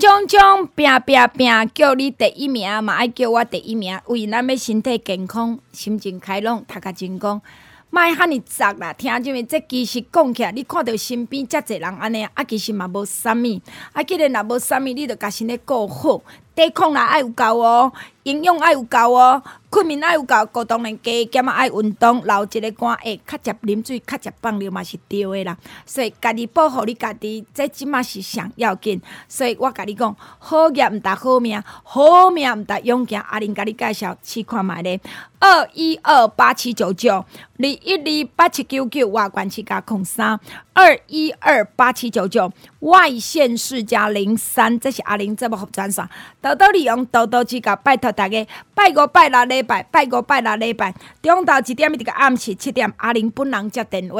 种种！拼拼拼！叫你第一名嘛，爱叫我第一名，为咱要身体健康、心情开朗、读个精工。卖哈尼杂啦，听啥物？这其实讲起来，你看到身边遮济人安尼，啊，其实嘛无啥物，啊，既然若无啥物，你着甲身体顾好，抵抗力爱有够哦，营养爱有够哦。困眠爱有够，过当然加减啊爱运动，留一个汗会较食啉水，较食放尿嘛是对的啦。所以家己保护你家己，这即马是上要紧。所以我甲你讲，好业毋值好命，好命毋值勇行。阿玲甲你介绍，试看觅咧，二一二八七九九，二一二八七九九，外观七加空三，二一二八七九九，外县市加零三，这是阿玲这么服装啥？多多利用，多多指教，拜托大家，拜五拜六。礼拜拜五拜六礼拜，中昼一点一个暗时七点，阿玲本人接电话，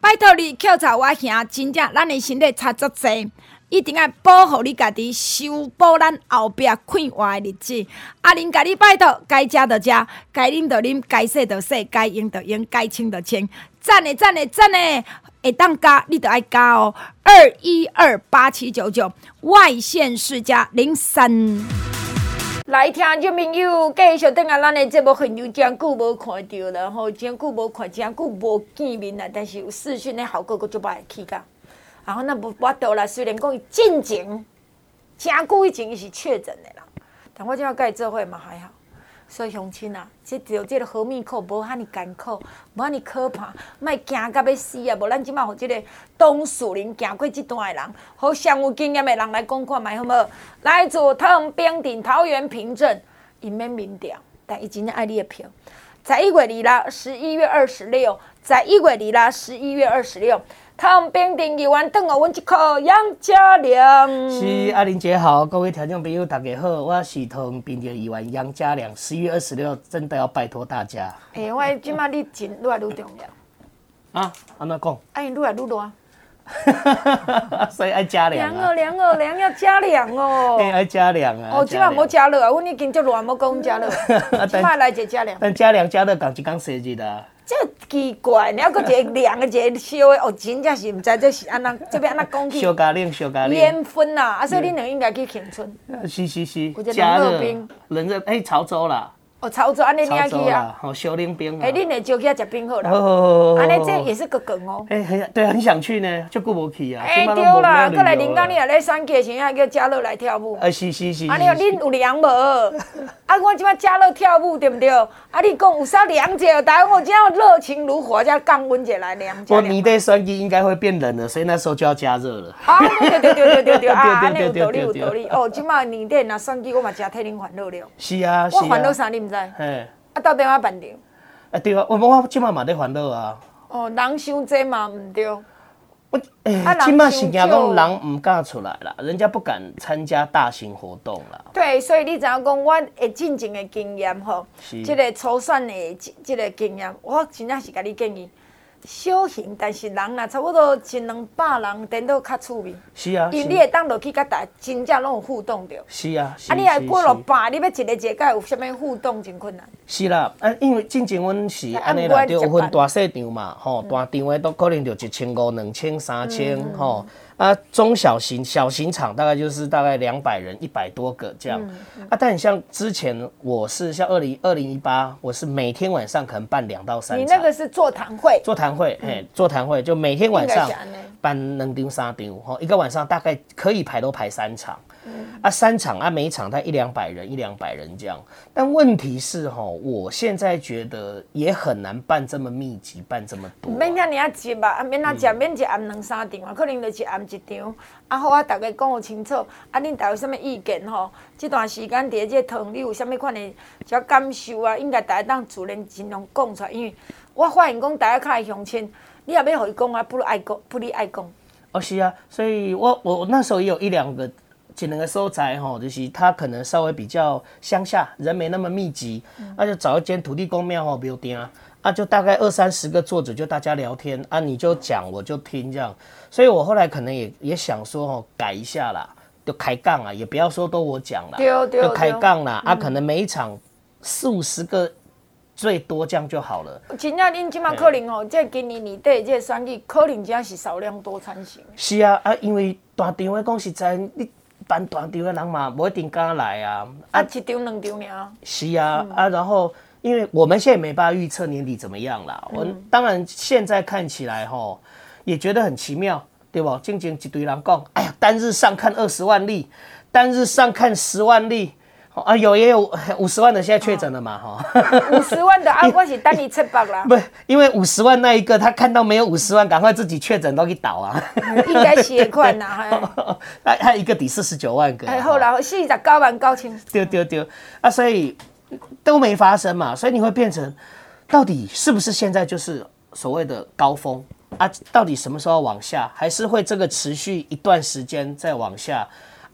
拜托你抾查我兄，真正咱的身体差足济，一定要保护你家己，修补咱后壁快活的日子。阿玲甲你拜托，该食就食，该啉就啉，该洗就洗，该用就用，该穿就穿，赞的赞的赞的，会当加你就爱加哦，二一二八七九九，外县市加零三。来听众朋友，继续等下咱的节目，很有真久无看到了吼，真久无看，真久无见面了。但是有视讯的效果，阁足歹去噶。然后那无法度啦，虽然讲伊进前，真久以前伊是确诊的啦，但我今仔甲伊做伙嘛还好。所以乡亲啊，即条即个和密口无遐尼艰苦，无遐尼可怕，莫惊到要死啊！无咱即马互即个东树林行过即段的人，互上有经验的人来讲看觅好无？来自桃园平顶桃园平镇，伊免民调，但伊真正爱你的票。在一月里啦，十一月二十六，在一月里啦，十一月二十六。汤冰定一碗，等我温一口杨家良。是阿玲姐好，各位听众朋友大家好，我是汤冰定一碗杨家良。十一月二十六，真的要拜托大家。哎、欸，我今麦你真愈来愈重要。啊，安怎讲？哎，愈来愈热。所以爱加凉。凉哦，凉哦，凉要加凉哦。哎，爱加凉啊。哦，今麦无加热啊，阮已经足热，无讲加热。今麦来一个加凉。但加凉加热讲一讲生日的。这奇怪，你还搁一个凉的，一个烧的，哦，真正是毋知这是安怎，这边安怎讲起？小加冷，小加冷。烟熏呐，啊，所以恁两应该去庆春。是是是。加热冰。冷热，哎，潮州啦。哦，操作安尼你爱去啊？哦，小冷冰。哎，恁来招去啊？食冰好了。好好好。安尼这也是个梗哦。哎，很对，很想去呢，就顾无去啊。哎，对啦，过来临江你也来选举，先还叫嘉乐来跳舞。哎，是是是。安尼哦恁有凉无？啊，我即摆嘉乐跳舞对不对？啊，你讲有啥凉者？台湾我今仔热情如火，加降温者来凉。我你的选举应该会变冷了，所以那时候就要加热了。啊，对对对对对对啊，安尼有道理有道理。哦，即摆年底若选举，我嘛真替恁烦恼了。是啊，我烦恼啥你毋知？嘿。啊，到电话办着。啊，对啊，我我即马嘛在烦恼啊。哦，人伤济嘛毋对。我诶，即马是惊讲人毋敢出来啦，人家不敢参加大型活动啦。对，所以你知影讲，我会进前的经验吼，即是个初选的即个经验，我真正是甲你建议。小型，但是人啦，差不多一两百人，顶多较趣味。是啊，因为你会当落去甲大，真正拢有互动着。是啊，啊，你若过落百，你要一个一个甲有啥物互动真困难。是啦，啊，因为进前阮是安尼啦，着有分大细场嘛，吼，大场的都可能就一千五、两千、三千，吼。啊，中小型小型厂大概就是大概两百人，一百多个这样。嗯、啊，但你像之前我是像二零二零一八，我是每天晚上可能办两到三场。你那个是座谈会？座谈会，嘿，座谈会就每天晚上办两丢三丢，吼，一个晚上大概可以排都排三场。嗯、啊，三场啊，每一场他一两百人，一两百人这样。但问题是哈，我现在觉得也很难办这么密集，办这么多、啊。免遐尔啊急吧，啊免啊急，免一暗两三场啊，可能就是暗一场。啊好啊，大家讲有清楚，啊恁大家有啥物意见吼？这段时间伫这堂你有啥物款的只感受啊？应该大家当自然尽量讲出来，因为我发现讲大家较爱相亲，你也要互伊讲啊，不如爱讲，不如爱讲。哦，是啊，所以我我那时候也有一两个。只能个所在吼，就是他可能稍微比较乡下，人没那么密集，那、嗯、就找一间土地公庙吼，比如点啊，啊就大概二三十个作者，就大家聊天啊，你就讲我就听这样，所以我后来可能也也想说吼，改一下啦，就开杠啊，也不要说都我讲啦，就开杠啦，啊可能每一场四五十个最多这样就好了。真正恁即马可能吼，即今年年底这选举可能真是少量多餐型。是啊啊，因为大场的讲实在你。办大场的人嘛，不一定敢来啊。啊，一场两场尔。是啊，嗯、啊，然后因为我们现在没办法预测年底怎么样啦。我、嗯、当然现在看起来吼，也觉得很奇妙，对不？静静一堆人讲，哎呀，单日上看二十万例，单日上看十万例。啊，有也有五十万的现在确诊了嘛？哈、哦，五十万的啊，我是等你七百啦。不，因为五十万那一个，他看到没有五十万，赶快自己确诊都去倒啊。应该是款呐，还还有一个抵四十九万个。哎，好啦，四十九万高清。丢丢丢啊！所以都没发生嘛，所以你会变成，到底是不是现在就是所谓的高峰啊？到底什么时候往下，还是会这个持续一段时间再往下？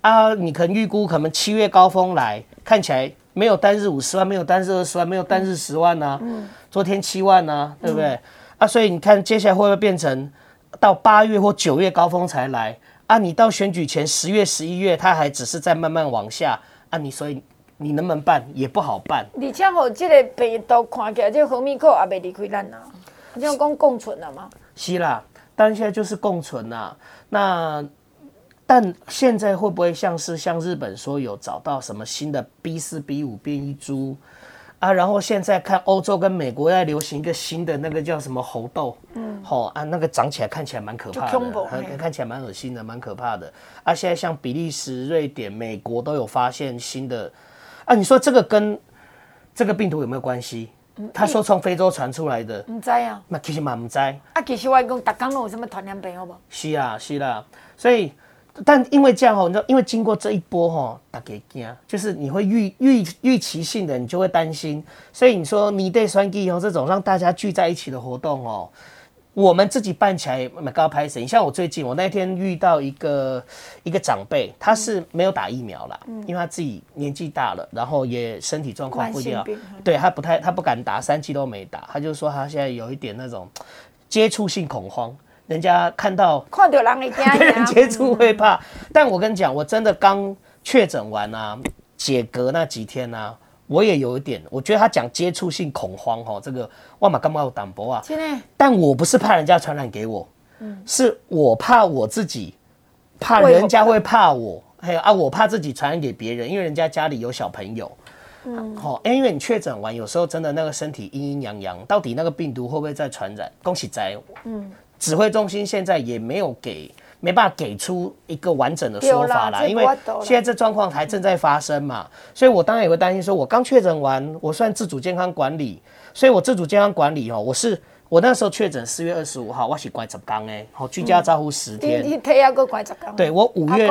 啊，你可能预估可能七月高峰来，看起来没有单日五十万，没有单日二十万，没有单日十万呢、啊。嗯。昨天七万呢、啊，对不对？嗯、啊，所以你看接下来会不会变成到八月或九月高峰才来？啊，你到选举前十月、十一月，它还只是在慢慢往下。啊，你所以你能不能办也不好办。而且吼，这个病毒看起来，这个河米口也未离开咱呐。你像讲共存了吗？是啦，但现在就是共存呐。那。但现在会不会像是像日本说有找到什么新的 B 四 B 五变异株啊？然后现在看欧洲跟美国在流行一个新的那个叫什么猴痘，嗯，好啊，那个长起来看起来蛮可怕的，很看起来蛮恶心的，蛮可怕的。啊，现在像比利时、瑞典、美国都有发现新的啊，你说这个跟这个病毒有没有关系？他说从非洲传出来的，唔知啊，那其实嘛唔知啊，其实我讲大家都有什么传染病好不好？是啊，是啦，所以。但因为这样吼，你知道，因为经过这一波吼，大家惊，就是你会预预预期性的，你就会担心。所以你说你对双 G 哦这种让大家聚在一起的活动哦，我们自己办起来蛮高拍神。像我最近，我那天遇到一个一个长辈，他是没有打疫苗啦，嗯、因为他自己年纪大了，然后也身体状况不一样，对他不太他不敢打，三剂都没打，他就说他现在有一点那种接触性恐慌。人家看到看到人会惊，跟 人接触会怕。但我跟你讲，我真的刚确诊完啊，解隔那几天啊，我也有一点，我觉得他讲接触性恐慌哈，这个我嘛干嘛有胆博啊？但我不是怕人家传染给我，是我怕我自己，怕人家会怕我，还有啊，我怕自己传染给别人，因为人家家里有小朋友。嗯，好，因为你确诊完，有时候真的那个身体阴阴阳阳，到底那个病毒会不会再传染？恭喜仔，嗯。指挥中心现在也没有给，没办法给出一个完整的说法啦，因为现在这状况还正在发生嘛，所以我当然也会担心说，我刚确诊完，我算自主健康管理，所以我自主健康管理哦，我是我那时候确诊四月二十五号，我是关十天哎，好居家照护十天，对我五月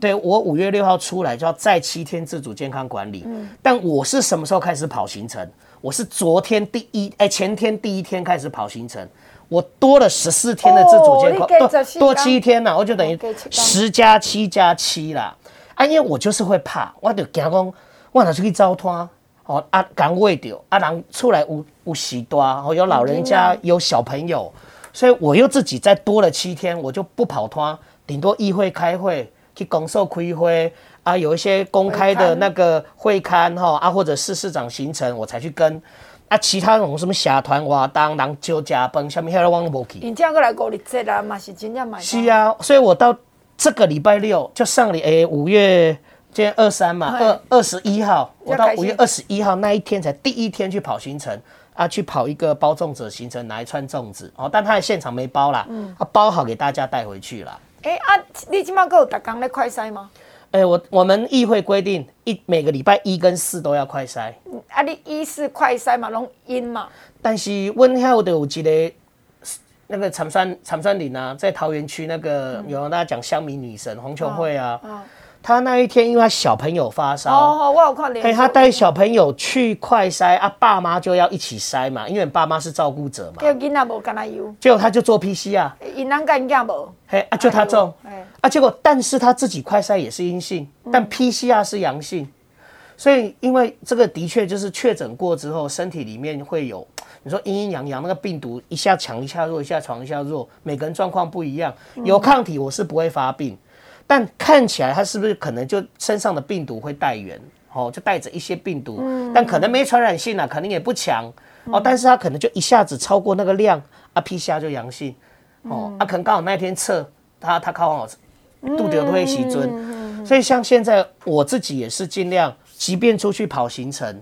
对我五月六号出来就要再七天自主健康管理，但我是什么时候开始跑行程？我是昨天第一哎前天第一天开始跑行程。我多了十四天的自主健康，多多七天呐，我就等于十加七加七啦。啊，因为我就是会怕，我就惊讲，我哪出去糟蹋，哦啊，敢喂掉啊，人出来有有喜多，哦，有老人家有小朋友，所以我又自己再多了七天，我就不跑摊，顶多议会开会去公受开会啊，有一些公开的那个会刊哈啊，或者是市长行程，我才去跟。啊，其他那种什么社团活动、人招家饭，什么遐个我都无去。你这样过来过日子啦，嘛是真正买。是啊，所以我到这个礼拜六就上礼诶五月今天二三嘛，二二十一号，我到五月二十一号那一天才第一天去跑行程啊，去跑一个包粽子的行程，拿一串粽子哦，但他的现场没包啦，嗯，啊包好给大家带回去啦。哎、欸、啊，你今麦有逐工咧快筛吗？哎、欸，我我们议会规定一每个礼拜一跟四都要快筛。啊，你一四快筛嘛，拢阴嘛。但是阮遐的有一个那个长山长山岭啊，在桃园区那个、嗯、有大家讲乡民女神洪琼慧啊。他那一天，因为他小朋友发烧，哦，我有看到。他带小朋友去快筛啊，爸妈就要一起筛嘛，因为爸妈是照顾者嘛。结果囡仔无结果他就做 PCR。因人干囝无，嘿啊，就他中，啊，结果但是他自己快筛也是阴性，但 PCR 是阳性，所以因为这个的确就是确诊过之后，身体里面会有，你说阴阴阳阳那个病毒一下强一下弱，一下强一下弱，每个人状况不一样，有抗体我是不会发病。但看起来他是不是可能就身上的病毒会带源哦，就带着一些病毒，但可能没传染性啊，可能也不强哦，但是他可能就一下子超过那个量啊，PCR 就阳性哦，啊，可能刚好那天测他他刚好肚子都会洗尊，所以像现在我自己也是尽量，即便出去跑行程，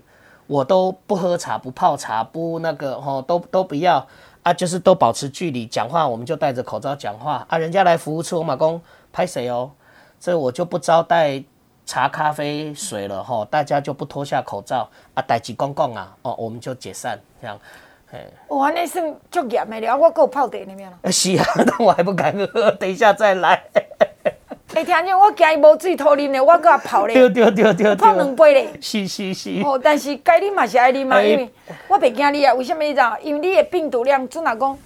我都不喝茶不泡茶不那个哦，都都不要啊，就是都保持距离，讲话我们就戴着口罩讲话啊，人家来服务处我马公。拍谁哦？这我就不招待茶、咖啡、水了哈，大家就不脱下口罩啊，代志讲讲啊，哦，我们就解散这样。哎，哇，那是足严的了，我够泡茶里面了。是啊，但我还不敢喝，等一下再来。哎，听见我惊伊无水拖啉的，我搁啊泡咧。对对对对，泡两杯咧。是是是。哦，但是该啉嘛是爱啉嘛，因为我别惊你啊，为什么你知道？因为你的病毒量准啊讲。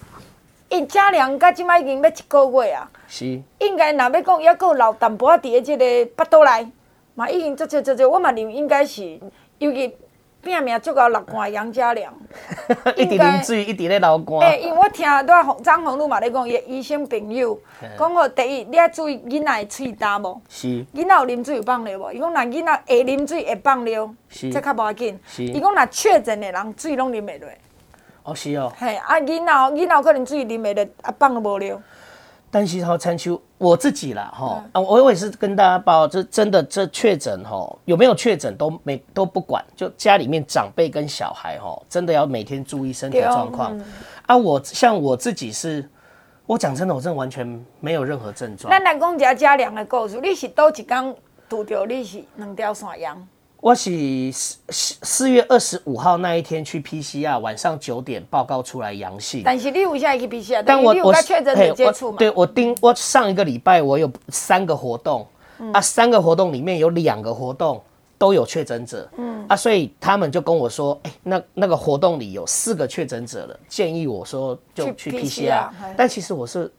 因加量到即摆已经要一个月啊，是应该若要讲抑佫有留淡薄仔伫咧即个腹肚内，嘛已经足足足足，我嘛认为应该是，尤其拼命足够流汗杨家良，一直啉水，一直咧流汗。诶，因为我听拄仔张宏路嘛咧讲，伊医生朋友讲吼，第一你爱注意囡仔的喙焦无？是。囡仔有啉水有放尿无？伊讲若囡仔会啉水会放尿，这较无要紧。是。伊讲若确诊诶人水拢啉袂落。哦，是哦。嘿，啊，囡仔，囡仔可能自己啉袂了，啊，放都无了。但是吼，参秋我自己啦，吼，啊，我也是跟大家报，这真的这确诊吼，有没有确诊都没都不管，就家里面长辈跟小孩吼，真的要每天注意身体状况。嗯、啊，我像我自己是，我讲真的，我真的完全没有任何症状。咱来讲一下嘉良的故事，你是倒一天拄着你是两条线阳？我是四四月二十五号那一天去 PCR，晚上九点报告出来阳性。但是你为啥去 PCR？但我我确诊的接触嘛？对，我盯我上一个礼拜我有三个活动，嗯、啊，三个活动里面有两个活动都有确诊者，嗯啊，所以他们就跟我说，哎、欸，那那个活动里有四个确诊者了，建议我说就去 PCR，但其实我是。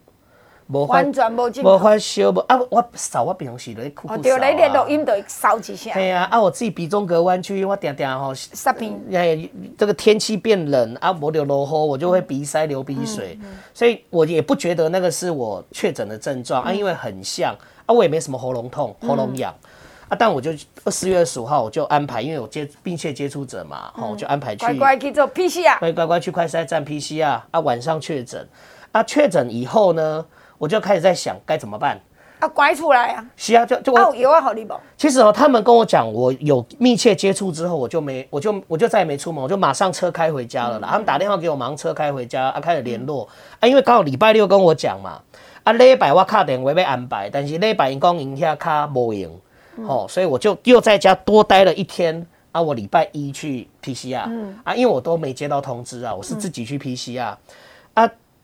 完全无进，无发烧，无啊！我扫我平常时咧酷酷扫啊。对，来连录音都扫一下。对啊，啊！我自己鼻中隔弯曲，我定定吼。沙皮。哎，这个天气变冷啊，我就落雨，我就会鼻塞流鼻水，嗯嗯、所以我也不觉得那个是我确诊的症状、嗯、啊，因为很像啊，我也没什么喉咙痛、喉咙痒、嗯、啊，但我就四月二十五号我就安排，因为我接密切接触者嘛，吼、嗯，就安排去。乖乖去做 PCR。乖乖乖去快筛站 PCR 啊，晚上确诊啊，确诊以后呢？我就开始在想该怎么办啊，拐出来啊！是啊，就就我有啊，好利宝。其实哦，他们跟我讲，我有密切接触之后，我就没，我就我就再也没出门，我就马上车开回家了啦。嗯、他们打电话给我，马上车开回家啊，开始联络、嗯、啊，因为刚好礼拜六跟我讲嘛，啊，礼拜我卡电话要安排，但是礼拜因讲因遐卡无用，嗯、哦，所以我就又在家多待了一天啊，我礼拜一去 PCR、嗯、啊，因为我都没接到通知啊，我是自己去 PCR。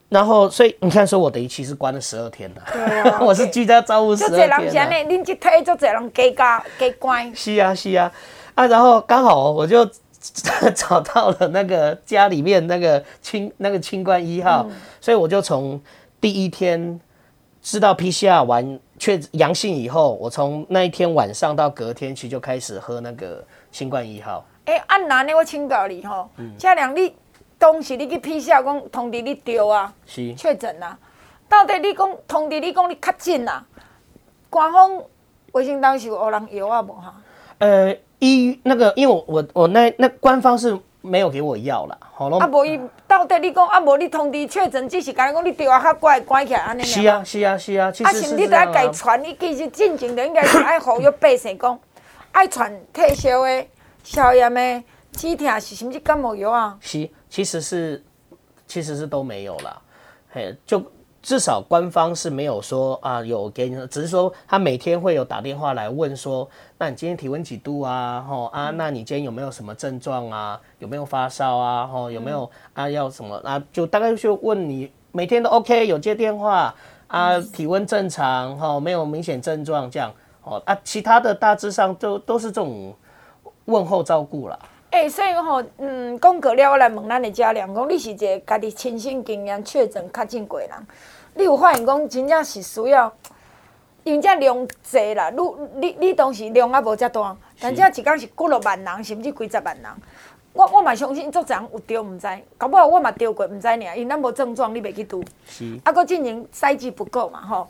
然后，所以你看，说我等于其实关了十二天了。对啊，我是居家照顾十二天。就这人讲呢，恁这推就这人加加加关。是啊，是啊，啊，然后刚好我就找到了那个家里面那个清 那个清冠一号，嗯、所以我就从第一天知道 PCR 完确阳性以后，我从那一天晚上到隔天其实就开始喝那个清冠一号。哎、欸，按哪呢？我请教你吼，嘉良你。当时你去 PCR 讲通知你丢啊，是确诊啊。到底你讲通知你讲你确诊啊？官方卫生当时有人药啊无哈？呃，医那个，因为我我我那那官方是没有给我药啦。好咯。啊，无伊到底你讲啊，无你通知确诊，只是讲你讲你丢啊，较乖关起来安尼。是啊是啊是啊，其实是啊。啊，是你得爱传，你其实进前就应该是爱呼吁百姓讲，爱传退烧的、消炎的、止疼是甚至感冒药啊。是。其实是，其实是都没有了，嘿，就至少官方是没有说啊有给你，只是说他每天会有打电话来问说，那你今天体温几度啊？吼啊，那你今天有没有什么症状啊？有没有发烧啊？吼有没有啊？要什么啊？就大概就问你，每天都 OK，有接电话啊，体温正常，吼没有明显症状这样，哦啊，其他的大致上都都是这种问候照顾啦。哎、欸，所以吼，嗯，讲过了，我来问咱的嘉良，讲你是一个家己亲身经验确诊确诊过人，你有发现讲真正是需要，因为这量济啦，你你你当时量啊无遮大，但这一工是几落万人，甚至几十万人。我我嘛相信，足侪人有着毋知，搞不好我嘛着过毋知尔，因为咱无症状，你袂去拄。是。啊，搁进行筛剂不够嘛，吼，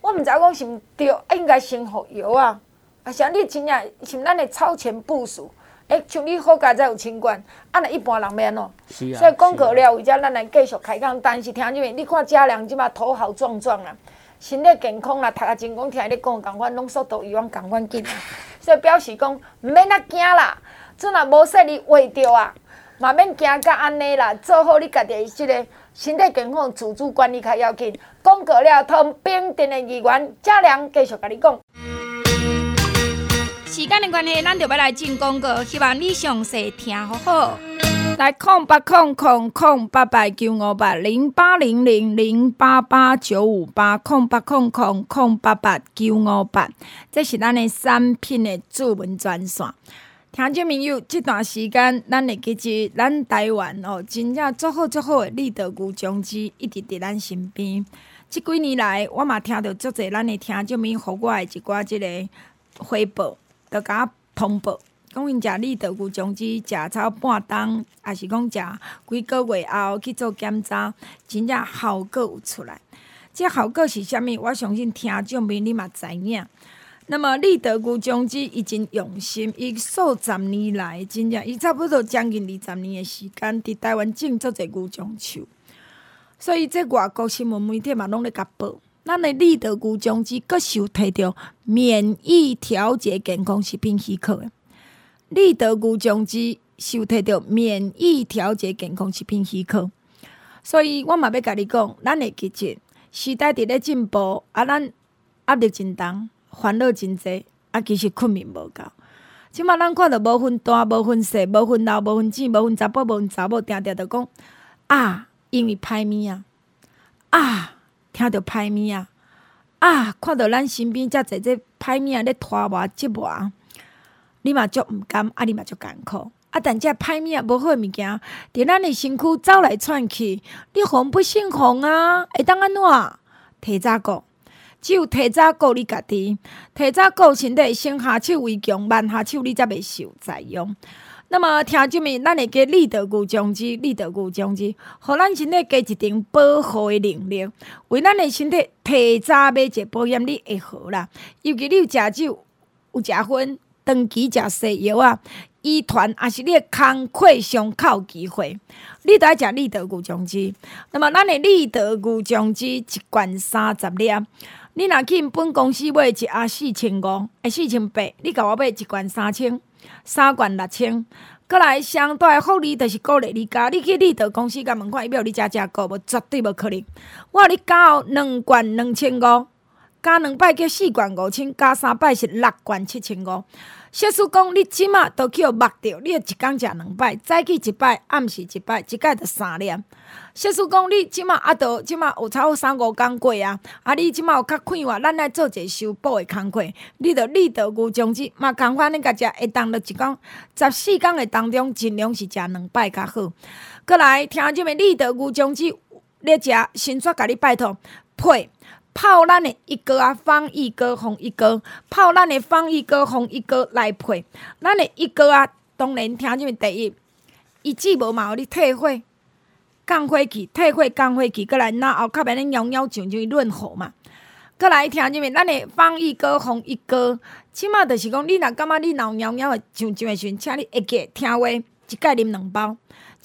我毋知讲是毋着，应该先服药啊，啊，像你真正像咱的超前部署。诶，像你好佳哉有清官，啊，那一般人免哦。是啊。所以讲过了，为遮咱来继续开讲。但是听入面你看嘉良即马头好壮壮啊，身体健康啦，读啊真讲听你讲共款，拢速度伊往共款紧。所以表示讲毋免那惊啦，阵若无说你话着啊，嘛免惊甲安尼啦，做好你家己即个身体健康自主管理较要紧。讲过了，同平镇的议员嘉良继续甲你讲。时间的关系，咱就要来进广告，希望你详细听好好。来，空八空空空八八九五八零八零零零八八九五八空八空空空八八九五八，这是咱的产品的主文专线。听众朋友，这段时间，咱的记住，咱台湾哦，真正足好足好的立德菇种子一直伫咱身边。这几年来，我嘛听到足侪咱的听众朋友，互我的一寡这个回报。就甲通报，讲因食立德菇种子，食超半冬，还是讲食几个月后去做检查，真正效果有出来。这效果是啥物？我相信听众朋友你嘛知影。那么立德菇种子已经用心，伊数十年来，真正伊差不多将近二十年的时间，伫台湾种足侪菇种树，所以这外国新闻媒体嘛拢咧甲报。咱的立德菇种子阁是有摕到免疫调节健康食品许可的，立德菇种子是有摕到免疫调节健康食品许可，所以我嘛要甲你讲，咱会记住时代伫咧进步，啊，咱压力真重，烦恼真济，啊，其实困眠无够。即马咱看到无分大，无分细，无分老，无分姊，无分查甫，无分查某，定定着讲啊，因为歹物啊，啊。听到歹物啊！啊，看到咱身边遮济这歹物啊，咧拖磨折磨，你嘛足毋甘，啊，你嘛足艰苦。啊，但遮歹物啊，无好物件，伫咱的身躯走来窜去，你防不胜防啊！会当安怎？提早顾，只有提早顾你家己，提早顾身体，先下手为强，慢下手你则袂受灾殃。那么听这面，咱会加立德菇种子，立德菇种子，互咱身体加一点保护的能力，为咱的身体提早买一个保险，你会好啦。尤其你有食酒，有食薰，长期食西药啊，遗传也是你的康快上考机会，你都爱食立德菇种子。那么咱的立德菇种子一罐三十粒，你若去本公司买一盒四千五，哎四千八，你甲我买一罐三千。三罐六千，过来上大福利就是鼓励你加，你去立德公司甲问看，伊要你加加购无？绝对无可能。我你加哦，两罐两千五，加两摆叫四罐五千，加三摆是六罐七千五。小叔讲，你即马都去互目着，你一工食两摆，早起一摆，暗时一摆，一摆着三粒。小叔讲，你即马啊，都即马有差不三五工过啊，啊，你即马有较快活，咱来做者修补的工课。你着立德菇种子嘛，共款恁家食，会当着一工十四工的当中，尽量是食两摆较好。过来听即个立德菇种子咧食，先煞甲你拜托配。泡咱的一哥啊，方一哥、红一哥，泡咱的方一哥、红一哥来配。咱的一哥啊，当然听这边第一，一剂无嘛，互你退火、降火气、退火、降火气，过来然后较免恁摇摇上上润喉嘛。过来听这边，咱的方一哥、红一哥，起码就是讲，你若感觉你脑摇摇的上上的时阵，请你会记听话，一盖啉两包，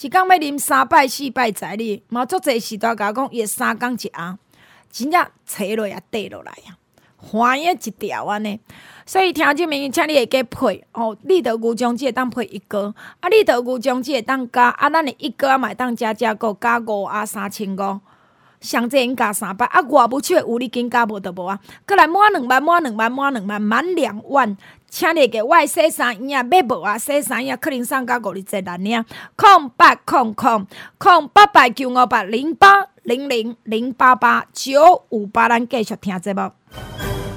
一工要啉三摆四摆在哩，嘛足侪时代甲我讲，伊三工一盒。真正扯落也缀落来呀，花叶一条安尼，所以听这名，请你会加配哦。立德菇种子会当配一个，啊，立德菇种子会当加，啊，咱的一个啊，买当加加个加五啊三千五，上济应加三百，啊，外务手有你紧加无就无啊。过来满两万，满两万，满两万，满两万，请你给我洗衫衣啊，买无啊，洗衫衣可能送到五二节难领。空八空空空八八九五八零八零零零八八九五八，咱继续听节目。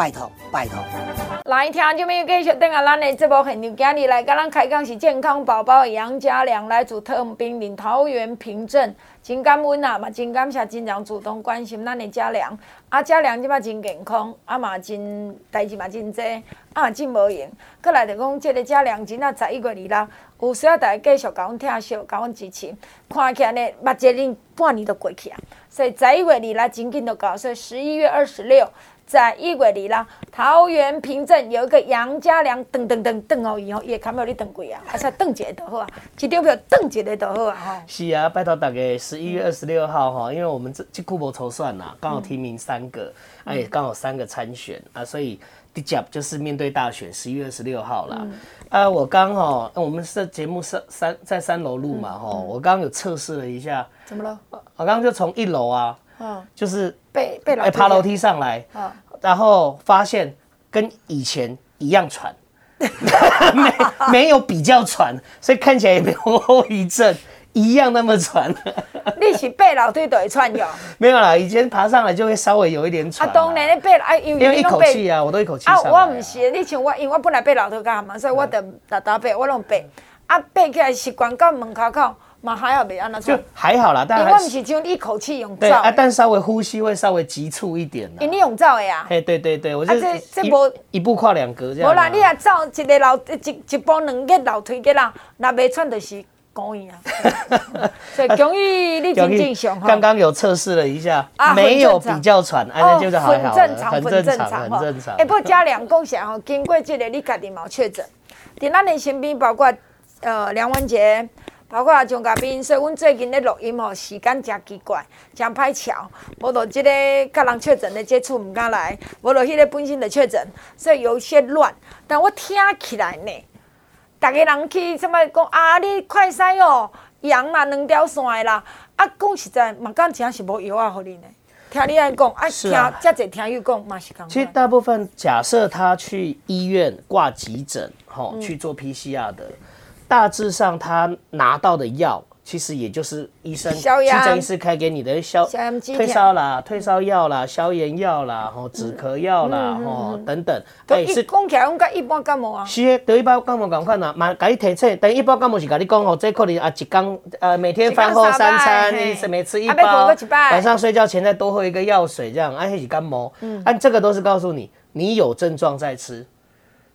拜托，拜托！来听就没继续等下咱的节目很牛，今日来跟咱开讲是健康宝宝杨家良来自特种兵林桃园平镇，真感恩啊嘛，真感谢经常主动关心咱的家良，啊家良即摆真健康，啊嘛真代志嘛真多，啊真无闲，过来就讲这个家良真啊十一月二日，有需要大家继续甲阮听小，甲阮支持，看起来呢，目前恁半年都过去啊，所以十一月二日真紧就到，所以十一月二十六。在一月里啦，桃园平镇有一个杨家良，噔噔噔噔哦，以后也看不到你登柜啊，还是登记的好啊，这张票登记的都好啊哈。是啊，拜托大家十一月二十六号哈，因为我们这这库博筹算呐，刚好提名三个，嗯、啊也刚好三个参选啊，所以第九就是面对大选，十一月二十六号啦。嗯、啊，我刚哈，我们是节目是三在三楼录嘛哈，嗯嗯、我刚刚有测试了一下，怎么了？我刚刚就从一楼啊。嗯，就是被被爬楼梯上来，嗯，然后发现跟以前一样喘，没没有比较喘，所以看起来也没有后遗症，一样那么喘。你是爬楼梯都会喘哟？没有啦，以前爬上来就会稍微有一点喘。啊，当然你爬啊，因为一口气啊，我都一口气。啊，我唔是，你像我，因为我本来爬楼梯干嘛，所以我得打打背，我拢背。啊，背起来习惯到门口口。嘛还好，别安那就还好啦，但因为我们是就一口气用造，啊，但稍微呼吸会稍微急促一点。因为你用造的呀？哎，对对对，我就这这波一步跨两格这样。无啦，你也造一个楼一一步两个楼梯个啦，那没穿的是故意啊。所以恭喜你真正常。刚刚有测试了一下，没有比较喘，哎，那就是还好，很正常，很正常，很正常。哎，不过加两共享哈，经过这个你家己冇确诊，在咱的身边包括呃梁文杰。包括蒋家斌，所以阮最近咧录音吼，时间真奇怪，真歹巧。无就即个甲人确诊的接触毋敢来，无就迄个本身的确诊，所以有些乱。但我听起来呢，逐个人去什么讲啊？你快筛哦，阳啦，两条线啦。啊，讲实在，嘛敢真是无药啊，互你呢。听你安讲，啊，听遮侪听友讲嘛是讲。其实大部分假设他去医院挂急诊，吼、嗯、去做 PCR 的。大致上，他拿到的药其实也就是医生、急诊医师开给你的消退烧啦、退烧药啦、消炎药啦、吼止咳药啦、吼等等。哎，是讲起来，我跟一般感冒啊。是，对一般感冒同款啊，嘛，给你提醒。等一般感冒是跟你讲哦，这可能啊，一缸呃，每天饭后三餐，你是每吃一包，晚上睡觉前再多喝一个药水，这样，哎，是感冒。嗯，按这个都是告诉你，你有症状再吃。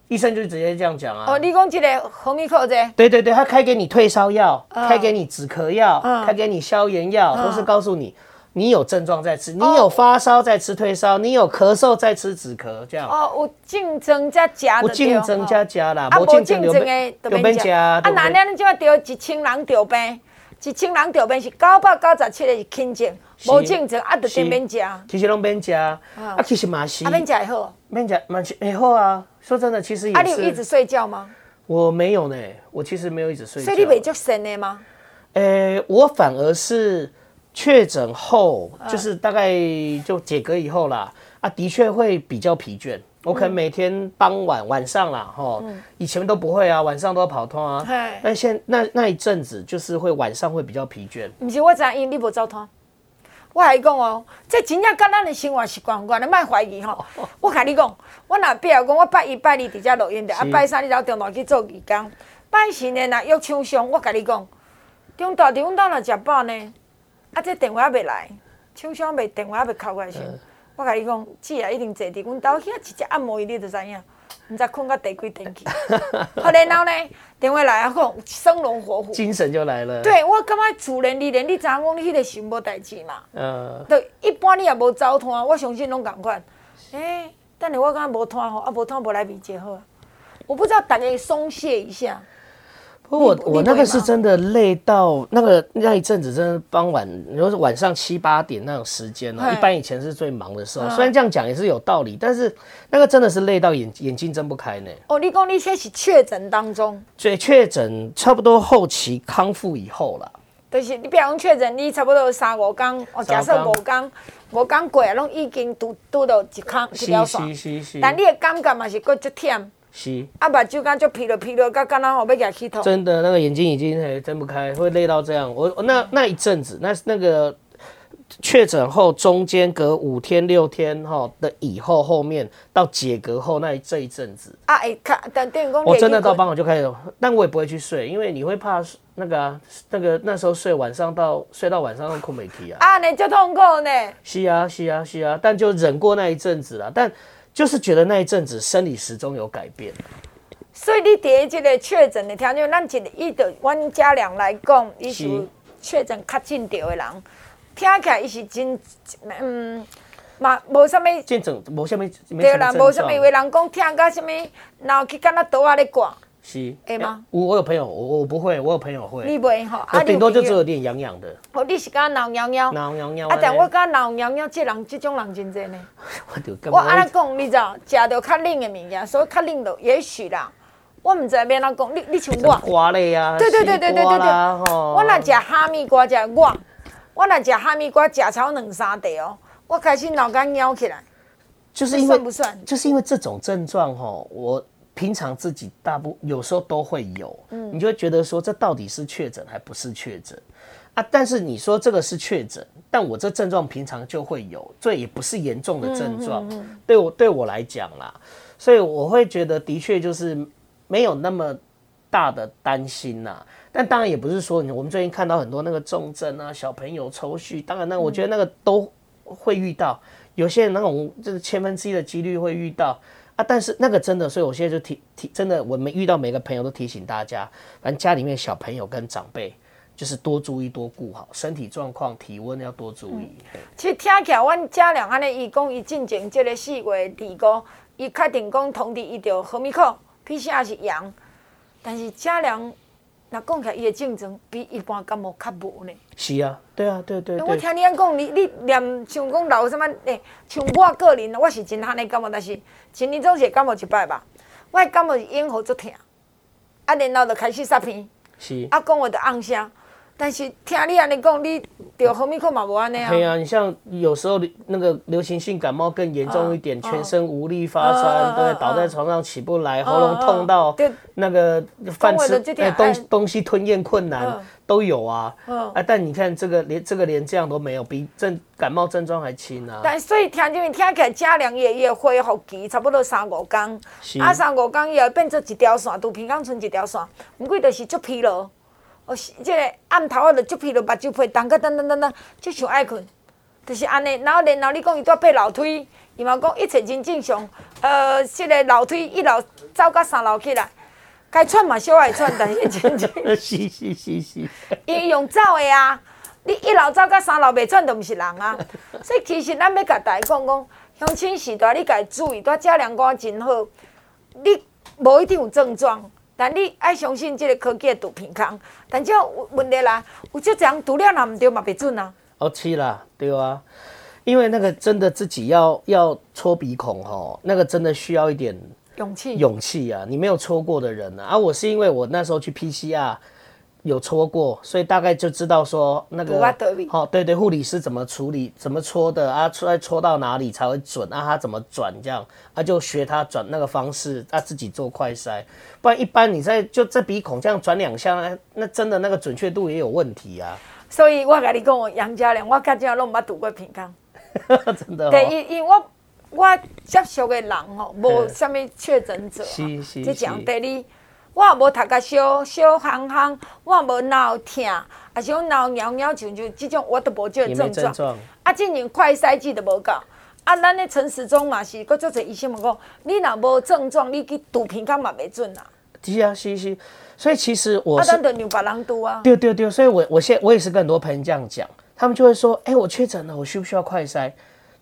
医生就直接这样讲啊！哦，你讲这个红米克这？对对对，他开给你退烧药，开给你止咳药，开给你消炎药，都是告诉你，你有症状再吃，你有发烧再吃退烧，你有咳嗽再吃止咳，这样。哦，有竞争加加的。有竞争加加啦，无竞争的就免加。啊，哪年你就要得一千人得病，一千人得病是九百九十七个是轻症，无竞争啊，就得免吃。其实拢免吃，啊，其实嘛是。啊，免吃会好。免吃嘛是会好啊。说真的，其实也是。啊，你有一直睡觉吗？我没有呢，我其实没有一直睡觉。所以你没就神的吗？诶、欸，我反而是确诊后，就是大概就解隔以后啦，啊，的确会比较疲倦。我可能每天傍晚晚上啦，哈，以前都不会啊，晚上都要跑通啊。但现那那一阵子，就是会晚上会比较疲倦。不是我知因，你无走通。我还讲哦，这真正跟咱的生活习惯有关，你莫怀疑吼。我跟你讲，我若比如讲，我拜一拜二伫遮录音的，啊拜三你到中昼去做义工，拜四呢若约厂商，我跟你讲，中昼伫阮兜若食饱呢，啊这电话还未来，厂商未电话还未敲过来时，我跟你讲，姊啊一定坐伫阮兜遐一只按摩椅，你就知影。毋知困到第几天去，好然后呢，电话来啊，讲生龙活虎，精神就来了。对我感觉自然而然，你知影讲你迄个是无代志嘛？嗯。对，一般你也无走摊，我相信拢共款。哎、欸，但是我感觉无摊吼，啊无摊无来比较好，我不知道大家松懈一下。不过我我那个是真的累到那个那一阵子，真的傍晚，如果是晚上七八点那种时间呢，一般以前是最忙的时候。虽然这样讲也是有道理，但是那个真的是累到眼眼睛睁不开呢。哦，你讲你现在是确诊当中？对，确诊差不多后期康复以后了。就是你比方确诊，你差不多三五天，哦，假设五天，五天过啊，拢已经拄拄到一康一条线。但你的感觉嘛是搁足忝。是。啊，目睭干就疲了疲了，刚刚好要给起头。真的，那个眼睛已经嘿睁不开，会累到这样。我我那那一阵子，那那个确诊后中间隔五天六天哈的以后，后面到解隔后那一这一阵子。啊，哎，看等电工。我真的到傍晚就开始，但我也不会去睡，因为你会怕。那个啊，那个那时候睡晚上到睡到晚上都困没起啊。啊，你就痛苦呢。是啊，是啊，是啊，但就忍过那一阵子了。但就是觉得那一阵子生理时钟有改变。所以你第一个确诊的条件，咱一个伊的阮家良来讲，伊是确诊较近着的人，听起来伊是真嗯嘛无啥物。见证无啥物。对啦，无啥物。有的人讲听到啥物，然后去敢若倒啊咧挂。是，会吗？我我有朋友，我我不会，我有朋友会。你不会吼？啊，顶多就只有点痒痒的。哦，你是讲挠痒痒？挠痒痒。啊，但我讲挠痒痒，这人这种人真多呢。我按你讲，你知道，食到较冷的物件，所以较冷的，也许啦。我唔知要哪讲，你你像我。瓜类啊。对对对对对对对。我若食哈密瓜，食我，我若食哈密瓜，食超两三袋哦，我开始脑干痒起来。就是因为算不算？就是因为这种症状吼，我。平常自己大部有时候都会有，嗯，你就会觉得说，这到底是确诊还不是确诊啊？但是你说这个是确诊，但我这症状平常就会有，这也不是严重的症状，对我对我来讲啦，所以我会觉得的确就是没有那么大的担心呐。但当然也不是说，我们最近看到很多那个重症啊，小朋友抽搐，当然那我觉得那个都会遇到，有些人那种就是千分之一的几率会遇到。啊，但是那个真的，所以我现在就提提，真的，我们遇到每个朋友都提醒大家，反正家里面小朋友跟长辈，就是多注意多顾好身体状况，体温要多注意。嗯、其实听起来，阮家良安尼，伊讲伊进前这个四月二五，伊确定讲通知伊着何米克 PCR 是阳，但是家良。那讲起来，伊的症状比一般感冒较无呢。是啊，对啊，对对，对。我听你讲，你你连像讲老什么？诶、欸，像我个人，我是真罕尼感冒，但是一年总是感冒一摆吧。我的感冒是咽喉足痛，啊，然后就开始塞鼻，是啊，讲话就暗声。但是听你安尼讲，你得后面可嘛无安尼啊？对啊，你像有时候那个流行性感冒更严重一点，全身无力、发酸，对，倒在床上起不来，喉咙痛到那个饭吃东东西吞咽困难都有啊。啊，但你看这个连这个连这样都没有，比症感冒症状还轻啊。但所以听就听起来，家良也也恢复期差不多三五天，啊，三五天以后变做一条线，肚皮刚剩一条线，不过就是足疲劳。哦，这个暗头啊，就足疲劳，目睭皮重，个等等等等，就想爱困，就是安尼。然后然后你讲伊在爬楼梯，伊嘛讲一切真正常。呃，这个楼梯一楼走到三楼起来，该喘嘛小爱喘，但是真正是是是是，伊用走的啊。你一楼走到三楼袂喘，都毋是人啊。所以其实咱要甲大家讲讲，乡亲时代你家注意，带家良我真好。你无一定有症状。但你爱相信这个科技的毒品康，但这问题啦，有这样毒量那么对嘛袂准啊？哦，是啦，对啊，因为那个真的自己要要戳鼻孔吼，那个真的需要一点勇气，勇气啊！你没有戳过的人啊，啊，我是因为我那时候去 PCR。有搓过，所以大概就知道说那个，好、哦，对对，护理师怎么处理，怎么搓的啊？出来搓到哪里才会准啊？他怎么转这样？啊，就学他转那个方式，他、啊、自己做快筛，不然一般你在就在鼻孔这样转两下，那那真的那个准确度也有问题啊。所以我跟你讲，杨家良，我感觉拢毋捌拄过鼻孔，真的、哦。对，因因为我我接触的人吼，无啥物确诊者，是是是，这讲对你。我也无读个小小行行，我也无脑疼，啊是讲脑痒痒，像就这种我都无这个症状。啊，进行快筛剂都无够。啊，咱的陈时中嘛是，搁做者医生嘛讲，你若无症状，你去拄鼻孔嘛袂准啦。是啊，是是。所以其实我是。啊，咱得让别人拄啊。对对对，所以我我现我也是跟很多朋友这样讲，他们就会说，哎、欸，我确诊了，我需不需要快筛？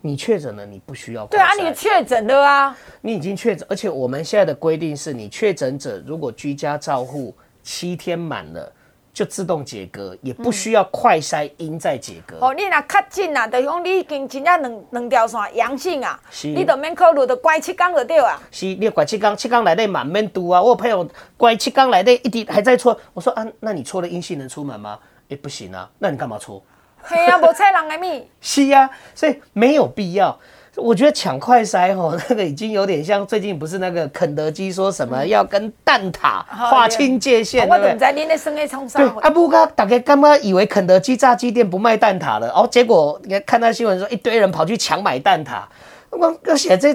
你确诊了，你不需要。对啊，你确诊了啊，你已经确诊，而且我们现在的规定是你确诊者如果居家照护七天满了。就自动解隔，也不需要快筛阴再解隔。哦，你若较近啊，就讲你已经真正两两条线阳性啊，你都免考虑，就乖七天就对啊。是，你乖七天，七天内底满免堵啊。我有朋友乖七天内底一滴还在搓，我说啊，那你搓了阴性能出门吗？哎，不行啊，那你干嘛搓？嘿啊，无采人的米。是啊，所以没有必要。我觉得抢快筛吼，那个已经有点像最近不是那个肯德基说什么要跟蛋挞划清界限，对不对？我都不知你在生意冲啥。对，啊不过大家刚刚以为肯德基炸鸡店不卖蛋挞了，哦，结果你看看到新闻说一堆人跑去抢买蛋挞，我我写这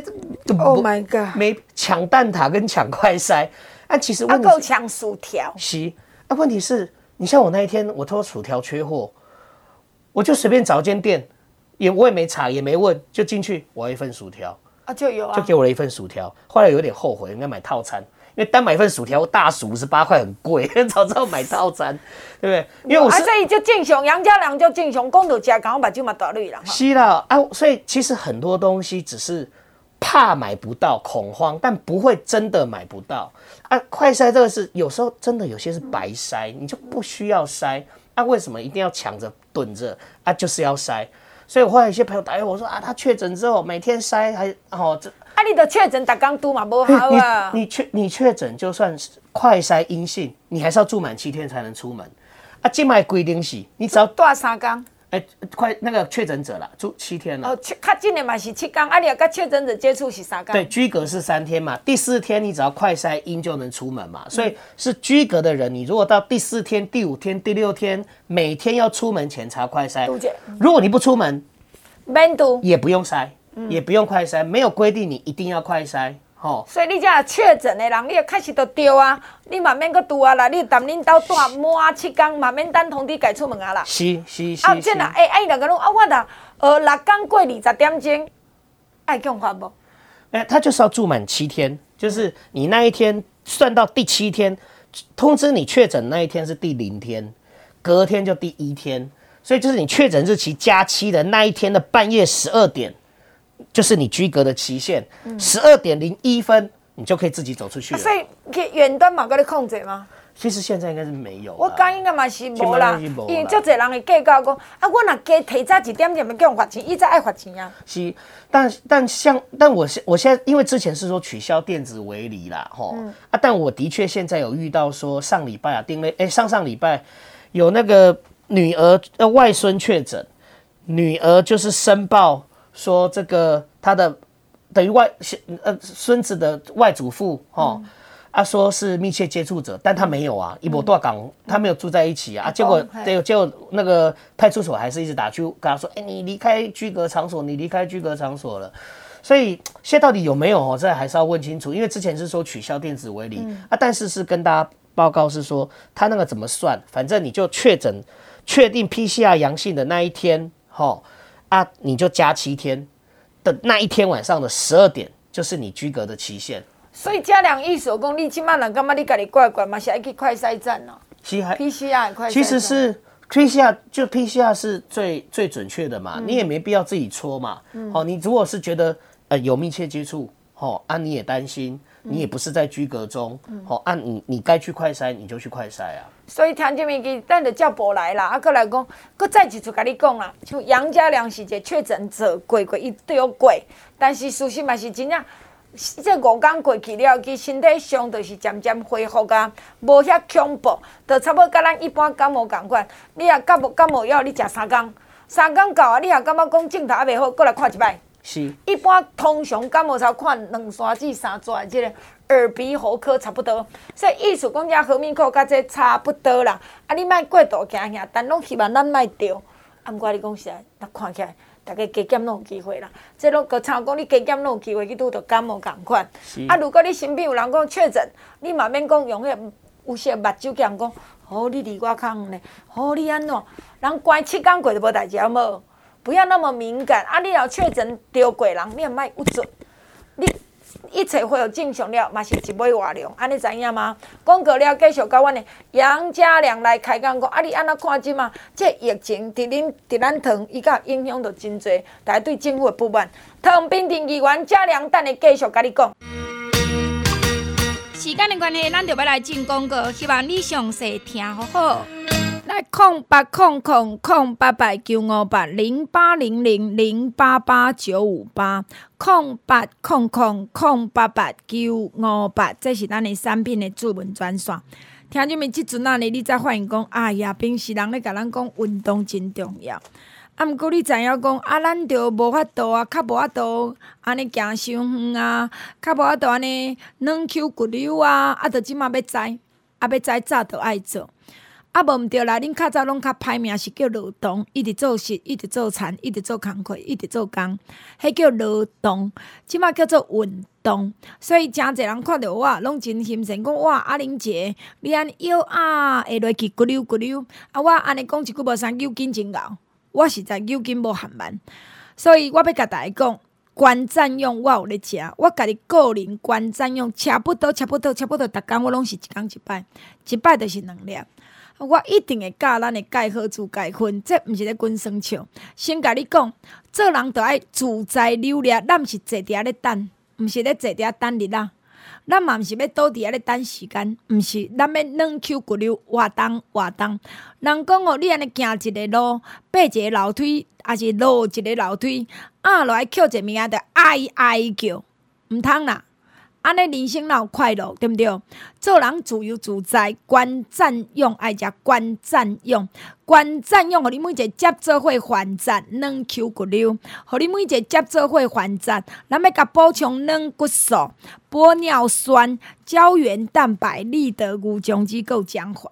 ，Oh my god，没抢蛋挞跟抢快筛，啊，其实问题够抢薯条。是，啊，问题是你像我那一天，我偷薯条缺货，我就随便找间店。也我也没查，也没问，就进去，我要一份薯条啊，就有啊，就给我了一份薯条。后来有点后悔，应该买套餐，因为单买一份薯条大薯五十八块很贵，早知道买套餐，对不对？因为我是、啊、所以就正常杨家良就正常，公道家赶快把就嘛打绿了。是啦啊，所以其实很多东西只是怕买不到，恐慌，但不会真的买不到啊。快筛这个是有时候真的有些是白筛，你就不需要筛啊？为什么一定要抢着囤着啊？就是要筛。所以我后来有些朋友打给我说啊，他确诊之后每天筛还哦这啊，你的确诊打刚都嘛不好啊。你确你确诊就算快筛阴性，你还是要住满七天才能出门啊。境外规定是，你只要多三天。哎，快那个确诊者了，住七天了。哦，较近的嘛是七天，啊，你要跟确诊者接触是三天。对，居隔是三天嘛，第四天你只要快筛阴就能出门嘛。所以是居隔的人，你如果到第四天、第五天、第六天，每天要出门前查快筛。如果你不出门，免读也不用筛，也不用快筛，没有规定你一定要快筛。哦，所以你这确诊的人，你也开始都对啊，你嘛免搁读啊啦，你等恁兜住满七天，嘛免等通知该出门啊啦。是是是。啊，这啦，哎哎，两个人啊，我的呃六天过二十点钟，爱用法不？哎，他就是要住满七天，就是你那一天算到第七天，通知你确诊那一天是第零天，隔天就第一天，所以就是你确诊日期加七的那一天的半夜十二点。就是你居格的期限，十二点零一分，你就可以自己走出去了。啊、所以远端嘛，给你控制吗？其实现在应该是没有。我刚应该嘛是无啦，因为足侪人会计较讲，啊，我若加提早一点点，咪叫罚钱，一直爱罚钱啊。是，但但像，但我现我现在，因为之前是说取消电子围篱啦，吼、嗯、啊，但我的确现在有遇到说上礼拜啊，定位，哎，上上礼拜有那个女儿呃外孙确诊，女儿就是申报。说这个他的等于外呃孙子的外祖父哦，啊说是密切接触者，但他没有啊，一波多港他没有住在一起啊，结果结结果那个派出所还是一直打去跟他说，哎，你离开居隔场所，你离开居隔场所了，所以现在到底有没有哦？这还是要问清楚，因为之前是说取消电子围篱啊，但是是跟大家报告是说他那个怎么算，反正你就确诊确定 PCR 阳性的那一天，哈。啊，你就加七天的那一天晚上的十二点，就是你居隔的期限。所以加两亿手工，你起码人干嘛？你家里怪怪嘛？是要去快筛站呢？其实还 PCR 快，其实是 PCR 就 PCR 是最最准确的嘛，嗯、你也没必要自己搓嘛。好、嗯哦，你如果是觉得呃有密切接触，好、哦、啊，你也担心，你也不是在居隔中，好、嗯，按、哦啊、你你该去快筛你就去快筛啊。所以听这物件，等着叫博来啦，啊，过来讲，搁再一次甲你讲啦，像杨家良是一个确诊者，过过伊都有过，但是事实嘛是真正，这五天过去了，伊身体上着是渐渐恢复啊，无遐恐怖，着差不多甲咱一般感冒共款。你若感冒感冒药，你食三工，三工到啊，你若感觉讲症头还袂好，过来看一摆。是。一般通常感冒才看两三至三转，即个。耳鼻喉科差不多，所以意思讲遮和敏科甲这差不多啦。啊，你莫过度惊吓，但拢希望咱莫着。啊，毋过你讲实在，那看起来大家加减拢有机会啦。即拢个参讲你加减拢有机会去拄着感冒共款。啊，如果你身边有人讲确诊，你嘛免讲用迄有些目睭讲讲，哦，你离我较远呢，哦，你安怎？人关七天过就无代志好无？不要那么敏感。啊，你若确诊着过人，你也莫有准。你。一切恢复正常了，嘛是一尾活龙，安尼知影吗？广告了，继续甲阮的杨家良来开讲讲，啊，你安怎看即嘛？这疫情伫恁伫咱糖，伊甲影响着真济，大家对政府的不满。糖边顶议员家良等下继续甲你讲。时间的关系，咱就要来进广告，希望你详细听好好。来，空八空空空八八九五八零八零零零八八九五八，空八空空空八八九五八，这是咱的产品的主文专线。听你们即阵啊，你再发现讲，哎呀，平时人咧甲咱讲运动真重要。啊，毋过你知影讲，啊，咱着无法度啊，较无法度安尼行伤远啊，较无法度安尼软抠骨溜啊，啊，着即马要知，啊，要知早着爱做。啊，无毋对啦！恁较早拢较歹名是叫劳动，一直做事，一直做田，一直做工课，一直做工，迄叫劳动。即马叫做运动。所以诚济人看着我，拢真欣赏，讲哇，阿玲姐，你安腰啊，下落去骨溜骨溜。啊，我安尼讲一句无啥，扭筋真拗。我实在扭筋无含慢。所以我要甲大家讲，关赞用我有咧食，我家己个人关赞用，差不多，差不多，差不多，逐工我拢是一工一摆，一摆着是两粒。我一定会教咱的钙好处钙粉，这毋是咧滚生笑。先甲你讲，做人着爱自在流利，咱毋是坐伫遐咧等，毋是咧坐伫遐等日啊。咱嘛毋是要倒伫遐咧等时间，毋是咱要软 Q 骨溜活动活动。人讲哦，你安尼行一个路，爬一个楼梯，还是落一个楼梯，啊，落来捡一物仔，着哀哀叫，毋通啦。安尼人生哪有快乐，对毋对？做人自由自在，关占用爱食关占用，关占用，互你每一个接做会还债，软 Q 骨溜，互你每一个接做会还债，咱要甲补充软骨素、玻尿酸、胶原蛋白、立德牛种子够姜黄。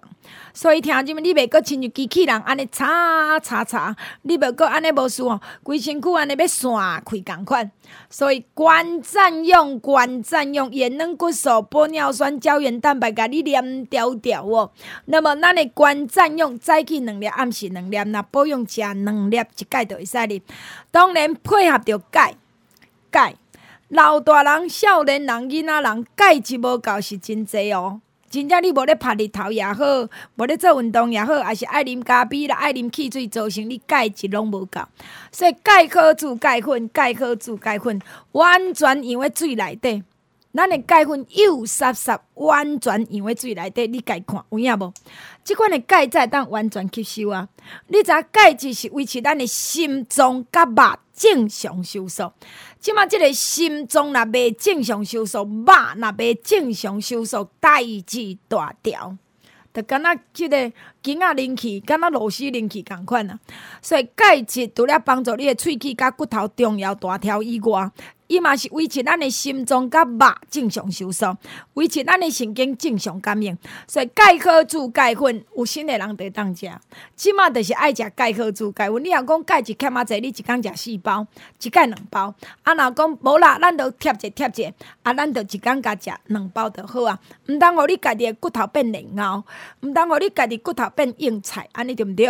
所以听啥物，你袂阁亲像机器人安尼擦擦擦，你袂阁安尼无事哦，规身躯安尼要散开共款。所以关占用，关占用，也软骨素、玻尿酸、胶原蛋蛋白，甲你黏条条哦。那么咱的关占用，早起两粒，暗时两粒，若保养食两粒，一盖就会使哩。当然配合着钙，钙，老大人、少年人、囡仔人，钙质无够是真济哦。真正你无咧晒日头也好，无咧做运动也好，还是爱啉咖啡啦，爱啉汽水，造成你钙质拢无够。所以钙壳煮钙粉，钙壳煮钙粉，完全用喺水内底。咱的钙粉幼湿湿，完全用喺水内底。你家看有影无？即款的钙才会当完全吸收啊！你知影钙质是维持咱的心脏甲肉正常收缩。即马即个心脏若袂正常收缩，肉若袂正常收缩，代志大条，就敢若即个囝仔灵气，敢若螺丝灵气共款啊！所以钙质除了帮助你的喙齿甲骨头重要大条以外，伊嘛是维持咱的心脏甲肉正常收缩，维持咱的神经正常感应。所以钙壳煮钙粉，有心的人得当食。即马就是爱食钙壳煮钙粉。你若讲钙质欠仔济，你一工食四包，一钙两包。啊，若讲无啦，咱着贴者贴者，啊，咱着一工甲食两包就好啊。毋通互你家己的骨头变硬拗，毋通互你家己骨头变硬菜，安尼对毋对？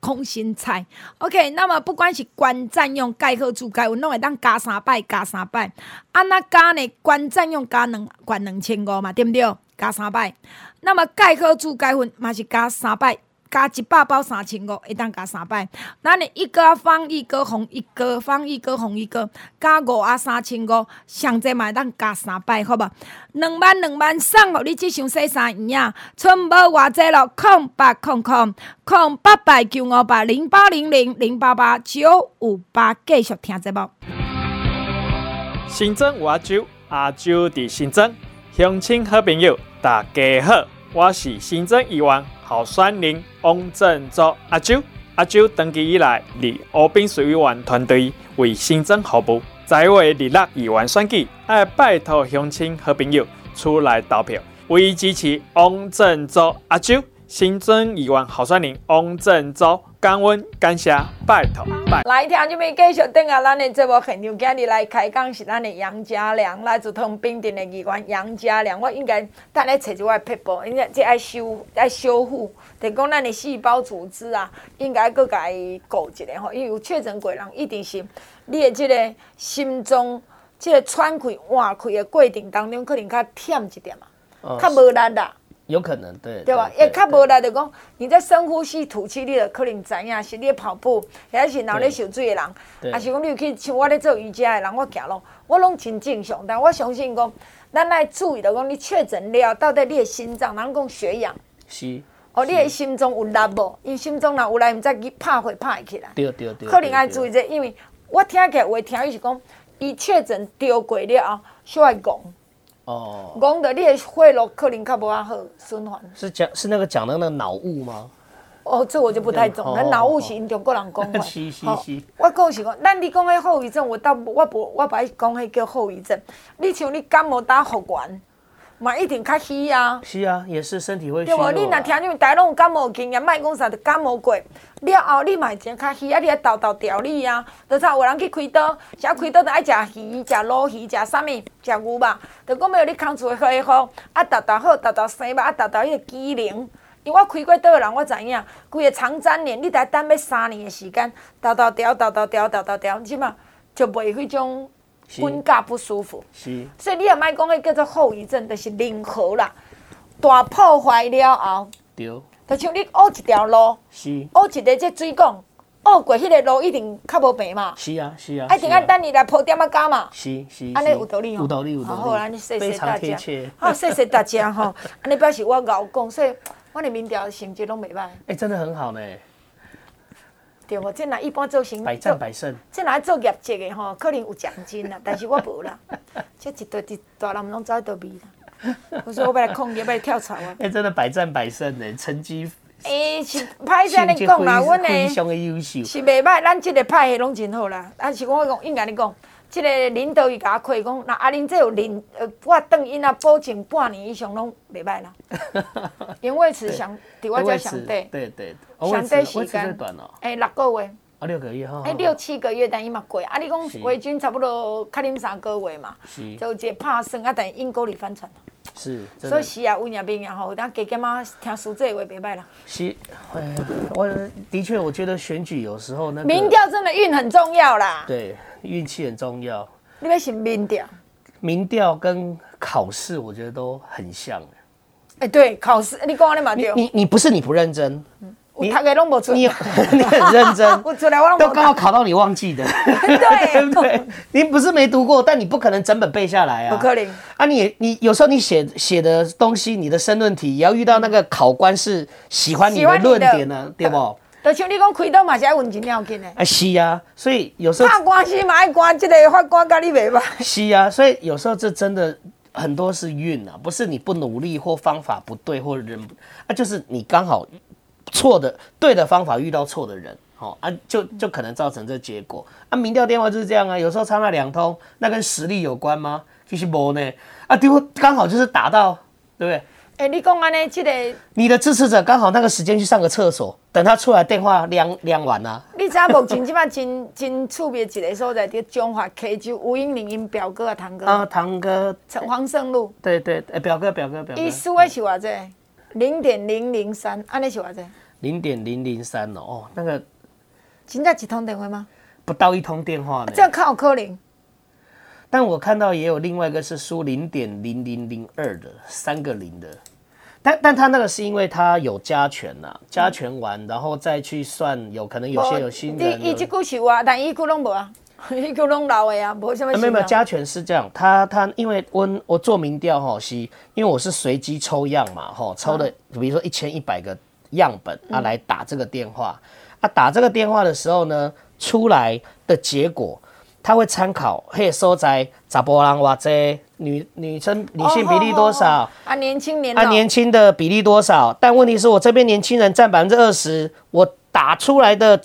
空心菜。OK，那么不管是关赞用钙壳煮钙粉，拢会当加三摆，加三。三摆，安那加呢？关赞用加两关两千五嘛，对不对？加三摆，那么钙壳煮钙粉嘛是加三摆，加一百包三千五，会当加三百。那你一个方一个红一个方一个红一个，加五啊三千五，上济嘛会当加三百，好吧？两万两万送互你这箱洗衫液啊，剩无偌济咯，空八空空空八百九五八零八零零零八八九五八，继续听节目。新增阿洲，阿洲伫新增，乡亲好朋友，大家好，我是新庄议员候选人王振洲阿周。阿周登记以来，立河滨市议员团队为新增服务，在位立六议员选举，爱拜托乡亲和朋友出来投票，为支持王振洲阿周。新增议员候选人王振洲。感恩感谢，拜托拜。来听你们继续等下咱的节目现场，今日来开讲是咱的杨家良，来自通冰镇的议员杨家良。我应该等下找一块撇布，应该这爱修爱修复，就讲咱的细胞组织啊，应该搁该顾一下吼，因为有确诊过人一定是你的这个心脏这个喘气、换气的过程当中，可能较忝一点嘛，较无力啦。有可能，对对吧？也较无力，就讲你在深呼吸、吐气，你就可能知影是你跑步，还是脑咧受水的人，还是讲你有去像我咧做瑜伽的人，我行路，我拢真正常。但我相信讲，咱来注意，到讲你确诊了，到底你的心脏，人讲血氧，是哦，你的心脏有力无？因为心脏若有力，毋知去拍会拍会起来。对对对。可能爱注意者，因为我听起来话听伊是讲，伊确诊得过了后，需要讲。哦，讲的你的血路可能较无啊好循环。是讲是那个讲的那个脑雾吗？哦，这我就不太懂。那脑雾是因中国人讲的。是是是。我讲是讲，咱你讲的后遗症，我倒我不我不爱讲迄叫后遗症。你像你感冒打复原。嘛，一定较虚啊！是啊，也是身体会虚。对无？你若听你们大家拢有感冒经验，莫讲啥，就感冒过了后，你嘛会真较虚啊！你爱豆豆调理啊，就像有人去开刀，食开刀就爱食鱼，食鲈鱼，食啥物？食牛肉，就讲要你空厝会好，啊豆豆好，豆豆生肉，啊豆豆迄个机能。因为我开过刀的人，我知影，规个肠粘连，你得等要三年的时间，豆豆调，豆豆调，豆豆调，即嘛就袂迄种。骨架不舒服，是，所以你也莫讲迄叫做后遗症，就是零和啦。大破坏了后，对，就像你挖一条路，是，挖一个这水管，挖过迄个路一定较无平嘛。是啊，是啊。一定要等你来铺点仔胶嘛。是是。安尼有道理有道理有道理。好，安尼谢谢大家。好，谢谢大家吼。安尼表示我咬讲，所以我的民调成绩拢袂歹。哎，真的很好呢。对无？即若一般做行，百战百胜。这若做业绩的吼，可能有奖金啦，但是我无啦。这一堆一大人拢走倒闭啦。我说我要来创业，要来跳槽啊！哎，真的百战百胜呢，成绩。哎，是歹势安尼讲啦，阮诶非常的优秀。是袂歹，咱即个派系拢真好啦。但是我讲应该你讲，这个领导伊甲我开讲，那阿玲这有领，呃，我当因啊保证半年以上拢袂歹啦。因为是上，伫我遮上底。对对。相对时间，哎，六个月，啊，六个月哈，哎，六七个月，但伊嘛过，啊，你讲维军差不多较恁三个月嘛，就一个拍算啊，但因沟里翻船，是，所以是啊，有影病啊吼，等加减啊，听苏这话袂歹啦。是，哎，我的确，我觉得选举有时候那民调真的运很重要啦。对，运气很重要。你要信民调？民调跟考试，我觉得都很像。哎，对，考试，你讲的嘛对。你你不是你不认真。你 你很认真，都刚好考到你忘记的，对不对？你不是没读过，但你不可能整本背下来啊。不可能啊！你你有时候你写写的东西，你的申论题也要遇到那个考官是喜欢你的论点呢，对不？就像你讲开刀嘛，是要问真要紧的。啊，是啊，所以有时候打官司嘛爱关这个法官跟你袂吧？是啊，所以有时候这真的很多是运啊，不是你不努力或方法不对或人，啊，就是你刚好。错的对的方法遇到错的人，好啊，就就可能造成这结果啊。民调电话就是这样啊，有时候差那两通，那跟实力有关吗？其实没呢啊，丢刚好就是打到，对不对？哎、欸，你讲安尼，这个你的支持者刚好那个时间去上个厕所，等他出来电话量量完啊。你知道目前即摆真 真特别一个所在，叫中华 K 就吴英玲因表哥啊，堂哥啊，堂哥陈黄胜路，对对，哎，表哥表哥表哥，伊输的是偌济？零点零零三，安尼是偌济？零点零零三哦，哦，那个，真正一通电话吗？不到一通电话呢。这样靠可能。但我看到也有另外一个是输零点零零零二的，三个零的。但但他那个是因为他有加权呐，加权完然后再去算，有可能有些有新的。伊伊这句是啊，但伊句拢无啊，伊句拢老的啊，无什么。没有没有，加权是这样，他他因为我我做民调吼是，因为我是随机抽样嘛吼，抽的比如说一千一百个。样本啊，来打这个电话啊，打这个电话的时候呢，出来的结果他会参考嘿，所在查波人哇这女女生女性比例多少啊？年轻年啊，年轻的比例多少？但问题是我这边年轻人占百分之二十，我打出来的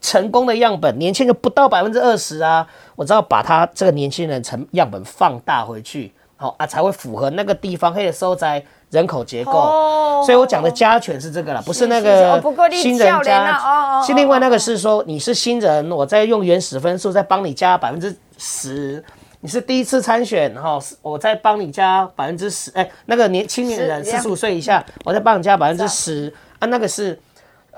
成功的样本，年轻人不到百分之二十啊，我只要把他这个年轻人成样本放大回去，好啊，才会符合那个地方嘿，所在。人口结构，哦、所以我讲的加权是这个了，不是那个新人加。是另外那个是说你是新人，我在用原始分数再帮你加百分之十。你是第一次参选哈，我再帮你加百分之十。哎，那个年青年人四十五岁以下，我再帮你加百分之十啊。那个是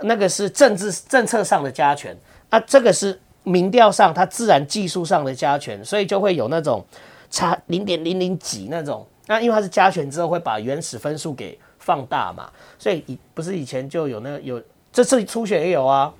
那个是政治政策上的加权啊，这个是民调上它自然技术上的加权，所以就会有那种差零点零零几那种。那因为它是加权之后会把原始分数给放大嘛，所以以不是以前就有那个有，这次初选也有啊。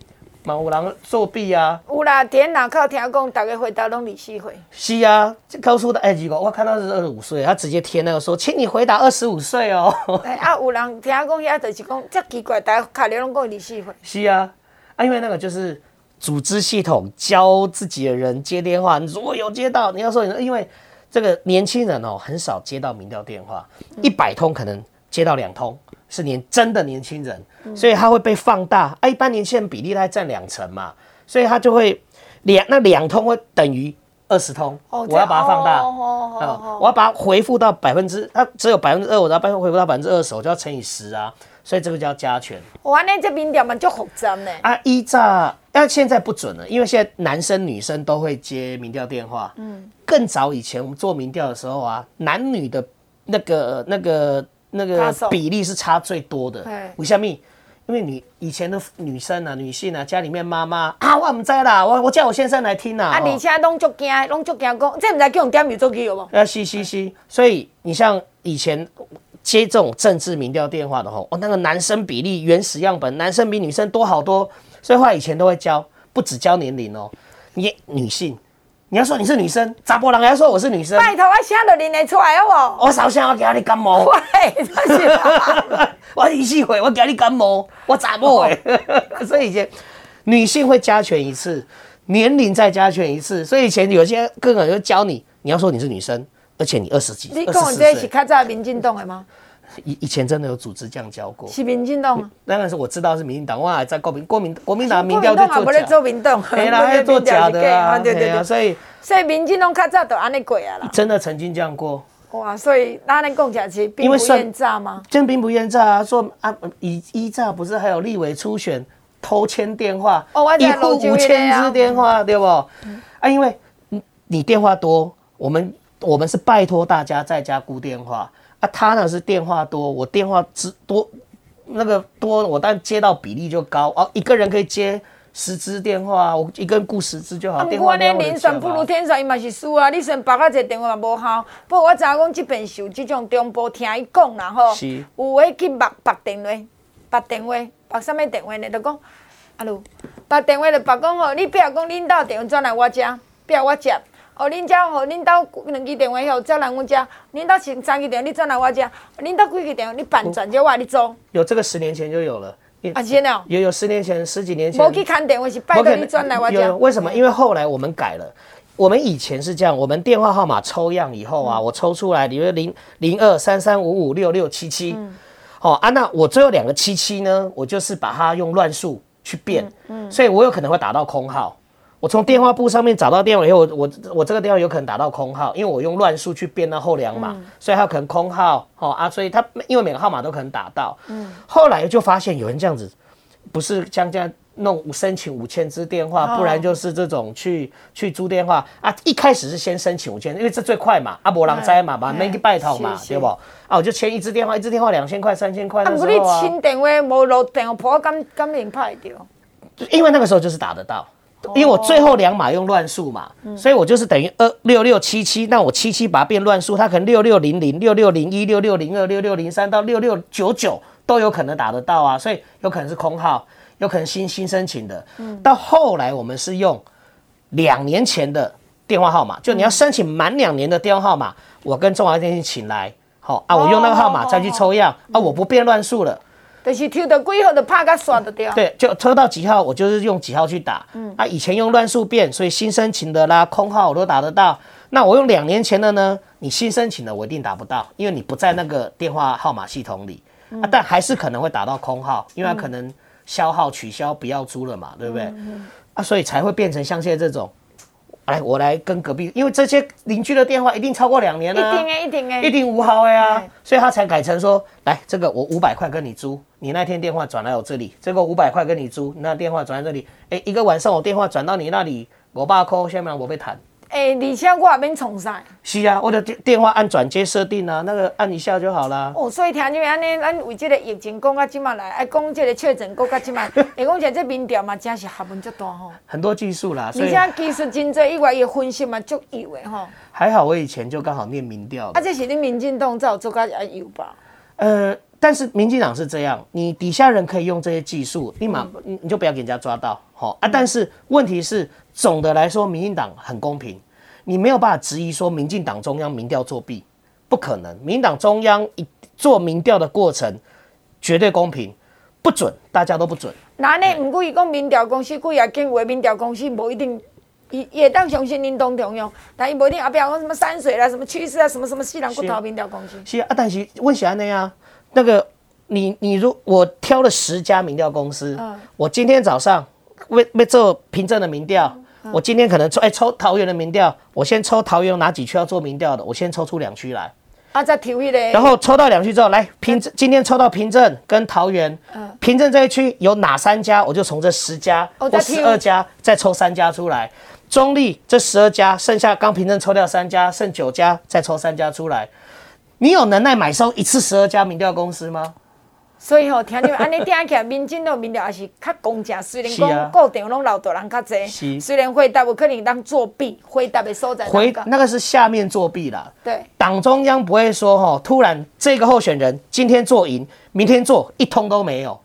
嘛有人作弊啊！有啦，电脑靠听讲，大家回答拢二十岁。是啊，这告诉的哎，结果我看到是二十五岁，他直接贴那个说，请你回答二十五岁哦。哎啊，有人听讲，遐就是讲，这奇怪，大家卡里拢讲二十岁。是啊，啊，因为那个就是组织系统教自己的人接电话，你如果有接到，你要说你，因为这个年轻人哦，很少接到民调电话，一百通可能接到两通。是年真的年轻人，所以他会被放大。啊，一般年轻人比例大概占两成嘛，所以他就会两那两通会等于二十通。我要把它放大，我要把它回复到百分之，它只有百分之二，我要把它回复到百分之二十，我就要乘以十啊。所以这个叫加权。哇，那这民调嘛就复杂呢。啊，依照，但现在不准了，因为现在男生女生都会接民调电话。嗯。更早以前我们做民调的时候啊，男女的那个那个。那个比例是差最多的，为什么？因为你以前的女生啊、女性啊，家里面妈妈啊，我唔知啦，我我叫我先生来听啦。啊，而且拢足惊，拢足惊讲，这唔知叫用点名做记有无？啊，是是是，所以你像以前接这种政治民调电话的吼，哦，那个男生比例原始样本，男生比女生多好多，所以话以前都会教，不只教年龄哦，你女性。你要说你是女生，查甫人要说我是女生。拜托，我声都认得出来好不好？我首先我给你感冒。喂，我二十岁，我给你感冒，我查某哎。所以以前女性会加权一次，年龄再加权一次。所以以前有些哥哥就教你，你要说你是女生，而且你二十几、岁。你跟我这是较早民进党的吗？以以前真的有组织这样教过，是民进党。当然是我知道是民进党，我还在国民国民国民党民调在做假，做民党，对啦，还做假的啊，对对对，所以所以民进党较早都安尼过啊啦。真的曾经这样过。哇，所以那你讲起来其实兵不厌诈吗？真兵不厌诈啊，说啊，以依诈不是还有立委初选偷签电话，一户五千支电话，对不？啊，因为你电话多，我们我们是拜托大家在家估电话。啊，他呢是电话多，我电话只多，那个多，我但接到比例就高哦。一个人可以接十支电话，我一个人顾十支就好。啊，我呢，人算不如天算，伊嘛是输啊。你算拨个一个电话嘛无效。不过我知影讲即边是有这种中部听伊讲啦吼，是有诶去拨拨电话，拨电话，拨啥物电话呢？就讲，啊如，拨电话就拨讲吼，你比如讲领导电话转来我这，比如我接。哦，恁家哦，恁兜两支电话后再来阮家，恁兜是三支电话，你转来我家，恁兜几支电话你办转接我你做。有这个十年前就有了。啊，真的。有有十年前、十几年前。我去看电话是拜托你转来我家。为什么？因为后来我们改了。我们以前是这样，我们电话号码抽样以后啊，我抽出来，比如零零二三三五五六六七七。好啊，那我最后两个七七呢，我就是把它用乱数去变。嗯。所以我有可能会打到空号。我从电话簿上面找到电话以后，我我我这个电话有可能打到空号，因为我用乱数去编那后两码，嗯、所以它可能空号哦啊，所以它因为每个号码都可能打到。嗯，后来就发现有人这样子，不是像这样弄申请五千支电话，不然就是这种去去租电话啊。一开始是先申请五千，因为这最快嘛，阿伯郎灾嘛，把那个拜托嘛，对不？啊，我就签一支电话，一支电话两千块、三千块。啊，不，你签电话无落电话簿，敢敢能拍掉？因为那个时候就是打得到。因为我最后两码用乱数嘛，所以我就是等于二六六七七，那我七七把它变乱数，它可能六六零零、六六零一、六六零二、六六零三到六六九九都有可能打得到啊，所以有可能是空号，有可能新新申请的。到后来我们是用两年前的电话号码，就你要申请满两年的电话号码，我跟中华电信请来，好啊，我用那个号码再去抽样啊，我不变乱数了。就是抽到几号就拍个刷得掉。对，就抽到几号，我就是用几号去打。嗯，啊，以前用乱数变，所以新申请的啦，空号我都打得到。那我用两年前的呢？你新申请的我一定打不到，因为你不在那个电话号码系统里。啊，但还是可能会打到空号，因为它可能消耗取消不要租了嘛，对不对？啊，所以才会变成像现在这种。来，我来跟隔壁，因为这些邻居的电话一定超过两年了，啊，一定哎，一定哎，一定五号哎啊，所以他才改成说，来，这个我五百块跟你租，你那天电话转来我这里，这个五百块跟你租，那电话转来这里，哎，一个晚上我电话转到你那里，我爸 call 下面我被谈，哎、欸，而且我也免创啥。是啊，我的电电话按转接设定啊，那个按一下就好了。哦，所以听就安尼，咱为这个疫情讲到今嘛来，哎，讲这个确诊讲到今嘛，哎，讲起来这民调嘛，真是学问足大吼。很多技术啦，而且技术真多，以外也分析嘛足有诶吼。还好我以前就刚好念民调。啊，这是你民进党早做甲也有吧？呃，但是民进党是这样，你底下人可以用这些技术，立马你你就不要给人家抓到，好啊。但是问题是。总的来说，民进党很公平，你没有办法质疑说民进党中央民调作弊，不可能。民进党中央一做民调的过程绝对公平，不准，大家都不准。那呢？唔过伊讲民调公司，贵啊，经纬民调公司不一定，伊也当相信恁当中央，但伊不一定啊，比如讲什么山水啦、什么趋势啊、什么什么西南骨头民调公司。是啊，但是问起来那样，那个你你如我挑了十家民调公司，嗯、我今天早上为为做平镇的民调。我今天可能抽哎、欸、抽桃园的民调，我先抽桃园哪几区要做民调的，我先抽出两区来，啊再调一嘞，然后抽到两区之后来平镇，今天抽到平镇跟桃园，平镇这一区有哪三家，我就从这十家或十二家再抽三家出来，中立这十二家，剩下刚平镇抽掉三家，剩九家再抽三家出来，你有能耐买收一次十二家民调公司吗？所以吼、喔，听你们安尼听起来，民进党民调也是较公正。虽然讲固定拢老大人较济，虽然回答有可能当作弊，回答的所在回那个是下面作弊啦。对，党中央不会说吼，突然这个候选人今天做赢，明天做一通都没有。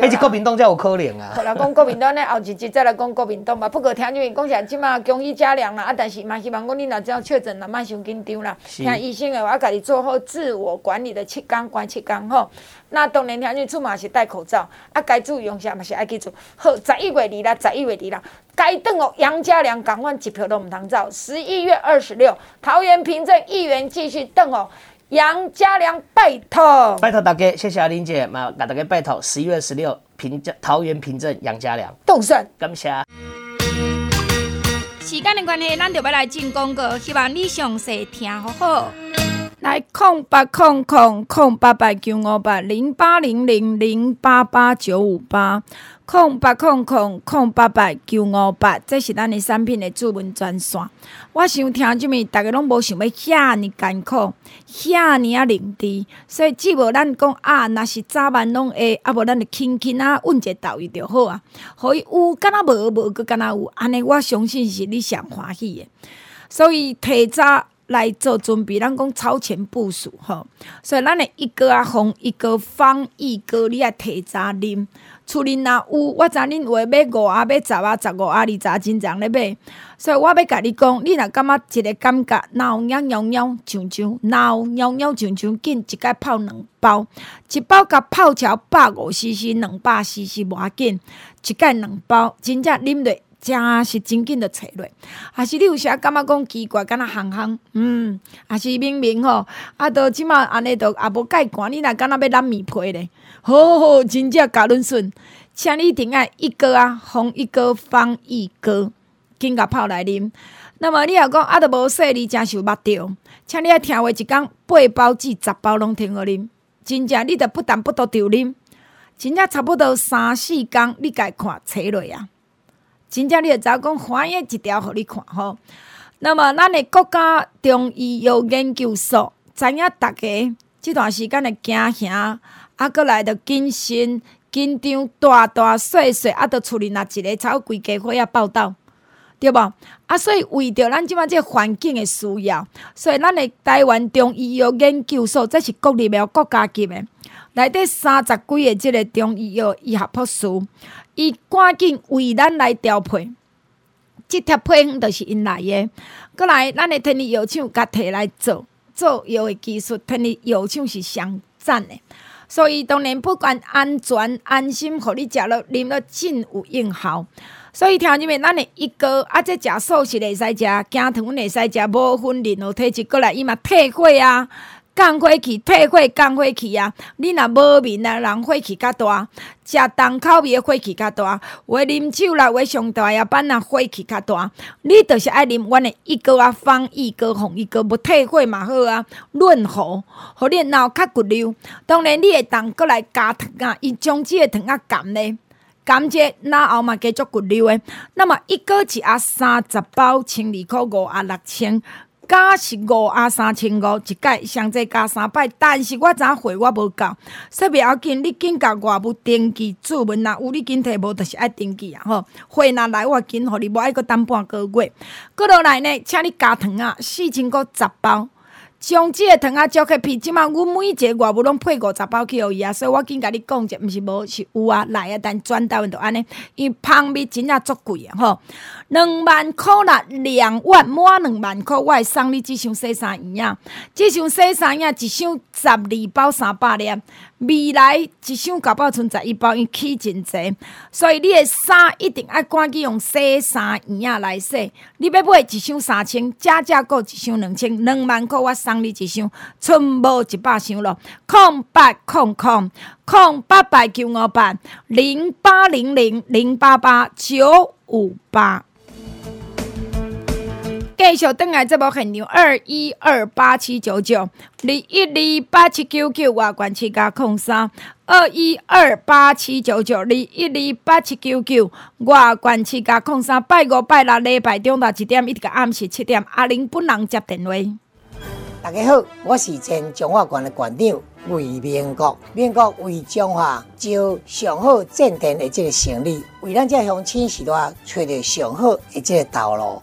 而且国民党才有可能啊！好来讲国民党呢，后一集再来讲国民党吧。不过听你们讲起来，即马公益加量啦，啊，但是嘛希望讲你若只要确诊若，莫伤紧张啦。听医生的话，家己做好自我管理的七天，关七天吼。那当然听你出门是戴口罩，啊，该注意用啥嘛是爱记住。好，十一月二啦，十一月二啦，该等哦。杨家良赶快一票都毋通走。十一月二十六，桃园平镇议员继续等哦。杨家良拜托，拜托大家，谢谢阿玲姐，嘛，给大家拜托。十一月十六，平镇桃园平镇杨家良，动身，感谢。时间的关系，咱就要来进广告，希望你详细听好好。来，空八空空空八八九五八零八零零零八八九五八。空八空空空八八九五八，这是咱的产品的主文专线。我想听这面，大家拢无想要遐尼艰苦，遐尼啊灵俐，所以只无咱讲啊，若是早晚拢会，啊无咱就轻轻啊问一下导游就好啊。可以有，敢若无无，阁敢若有，安尼我相信是你上欢喜的。所以提早来做准备，咱讲超前部署吼。所以咱的一个啊红，一个方，一个你啊提早啉。厝里若有，我知恁话买五啊，买十啊，十五啊，二十啊，真正咧买。所以我要甲你讲，你若感觉一个感觉，闹痒痒痒，上上，脑痒痒上上，紧一盖泡两包，一包甲泡超百五 CC，两百 CC 无要紧，一盖两包，真正啉落，真是真紧就找落。还是你有啥感觉讲奇怪，敢若烘烘，嗯，还是明明吼，啊，都即马安尼都也无介寒，你若敢若要揽棉被咧。好好好，真正加润顺，请你顶爱一哥啊，红一哥方一哥，紧甲泡来啉。那么你若讲啊，都无说你真是有目着，请你爱听话一工八包至十包拢停互啉。真正你着不但不都着啉，真正差不多三四工你家看找落啊。真正你着知影讲翻译一条互你看吼。那么咱的国家中医药研究所，知影大家这段时间的惊吓。啊，阁来着谨慎、紧张、大大细细，啊，着处理若一个超规家伙仔报道，对无？啊，所以为着咱即马即环境的需要，所以咱的台湾中医药研究所，这是国立的、国家级的，内底三十几个即个中医药医学博士，伊赶紧为咱来调配，即条配方着是因来的。阁来，咱的天然药厂甲摕来做做药的技术，天然药厂是上赞的。所以当然不管安全安心，互你食了啉了真有用效。所以听入面，咱的一个啊，这食素食会使食，加糖会使食，无分任何体质过来，伊嘛退火啊，降火气，退火降火气啊。你若无眠啊，人火气较大，食重口味的火气较大，话啉酒啦，话上大夜班啊，火气较大。你着是爱啉阮的一个啊，方一个红一个，无退火嘛好啊，润喉，互你脑较骨溜。当然你会当过来加糖啊，伊将即个糖啊含咧。甘蔗那后嘛加足骨溜的。那么一个一盒三十包，千二箍五啊六千。加是五啊三千五一届，上济加三百，但是我知影货我无够，说袂要紧，你紧甲我有登记注文啊，有你紧摕无，就是爱登记啊吼。货若来我紧，互你无爱搁等半个月。过落来呢，请你加糖啊，四千个十包。将即个糖仔招去批，即马阮每一个外母拢配五十包去互伊啊，所以我紧甲你讲者，毋是无是有啊来啊，但转台湾着安尼，伊芳味真正足贵啊吼，两万箍啦，两万满两万箍，我会送你即箱洗衫液啊，即箱洗衫液一箱十二包三百粒。未来一箱搞不好剩十一包，因起真济，所以你的衫一定爱赶紧用洗衫液啊来洗。你要买一箱三千，加价购一箱两千，两万块我送你一箱，剩无一百箱咯。空八空空空八百九五八零八零零零八八九五八。继续登来这部很牛，二一二八七九九二一二八七九九外关七加空三，二一二八七九九二一二八七九九外关七加空三，拜五拜六礼拜中昼一点一直到暗时七点，阿玲本人接电话。大家好，我是前中华馆的馆长魏明国，明国为中华招上好正电的这个胜利，为咱这乡亲时代找到上好的这个道路。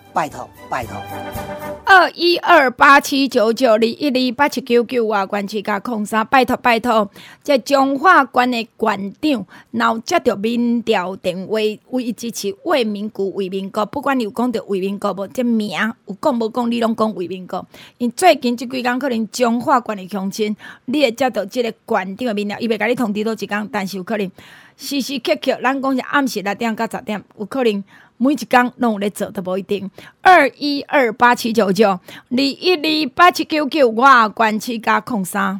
拜托，拜托。二一二八七九九二一二八七九九啊，关七加空三，拜托拜托。这中华馆的馆长，然后接到民调电话，唯一支持为民国为民国，不管你有讲到为民国无，这名有讲无讲，你拢讲为民国。因最近即几工可能中华馆的乡亲，你会接到即个馆长的民调，伊袂甲你通知多几天，但是有可能时时刻刻，咱讲是暗时六点到十点，有可能。每一工拢有咧做都无一定。二一二八七九九，二一二八七九九，我关七加空三。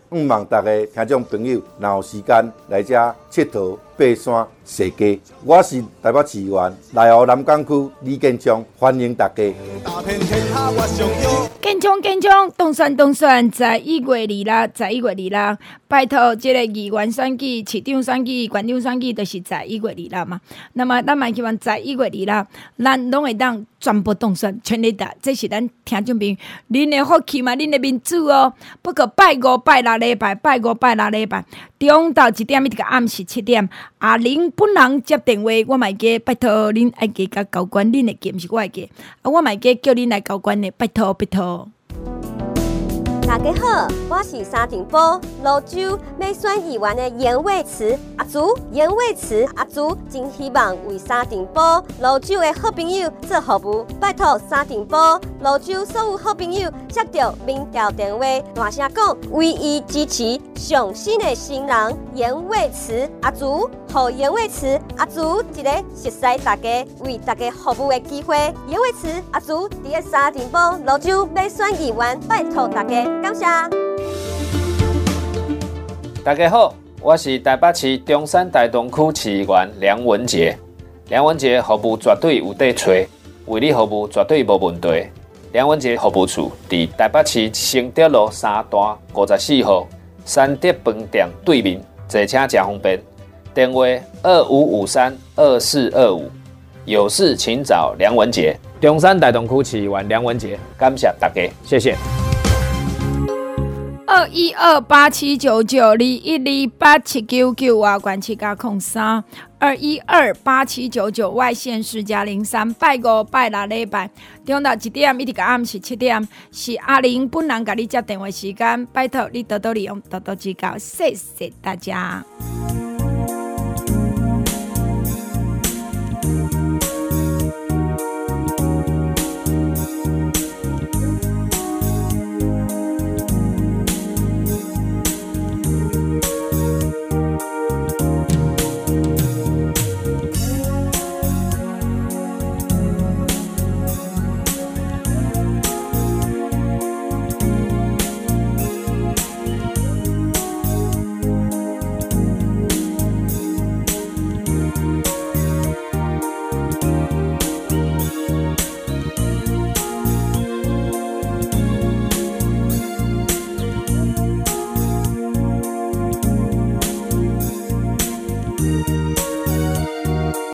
毋望大家听众朋友，若有时间来遮佚佗、爬山、踅街。我是台北市议员内湖南港区李建章，欢迎大家。建章建章动选动选，在一月二日，在一月二日，拜托这个议员选举、市长选举、县长选举，都是在一月二日嘛。那么，咱嘛希望在一月二日，咱拢会当全部动选，全力打，这是咱听众朋友，恁的福气嘛，恁的民主哦。不过拜五拜六。礼拜拜五拜六礼拜，中昼一点一直到暗时七点，阿玲本人接电话，我买个拜托恁爱加甲交关，恁的记毋是我会记，啊我买个叫恁来交关的，拜托拜托。大家好，我是沙尘暴。泸州要选议员的颜伟慈阿祖，颜伟慈阿祖真希望为沙尘暴泸州的好朋友做服务，拜托沙尘暴泸州所有好朋友接到民调电话，大声讲，唯一支持上新的新人颜伟慈阿祖，和颜伟慈阿祖一个熟悉大家为大家服务的机会，颜伟慈阿祖伫个沙丁堡芦洲要选议员，拜托大家。感谢大家好，我是台北市中山大同区市议员梁文杰。梁文杰服务绝对有底找，为你服务绝对无问题。梁文杰服务处伫台北市承德路三段五十四号三德饭店对面，坐车真方便。电话二五五三二四二五，有事请找梁文杰。中山大同区市议员梁文杰，感谢大家，谢谢。二一二八七九九二一二八七九九啊，关七加空三二一二八七九九外线是加零三拜五拜六礼拜中到一点一直到暗时七点是阿玲本人甲你接电话时间，拜托你多多利用，多多指教，谢谢大家。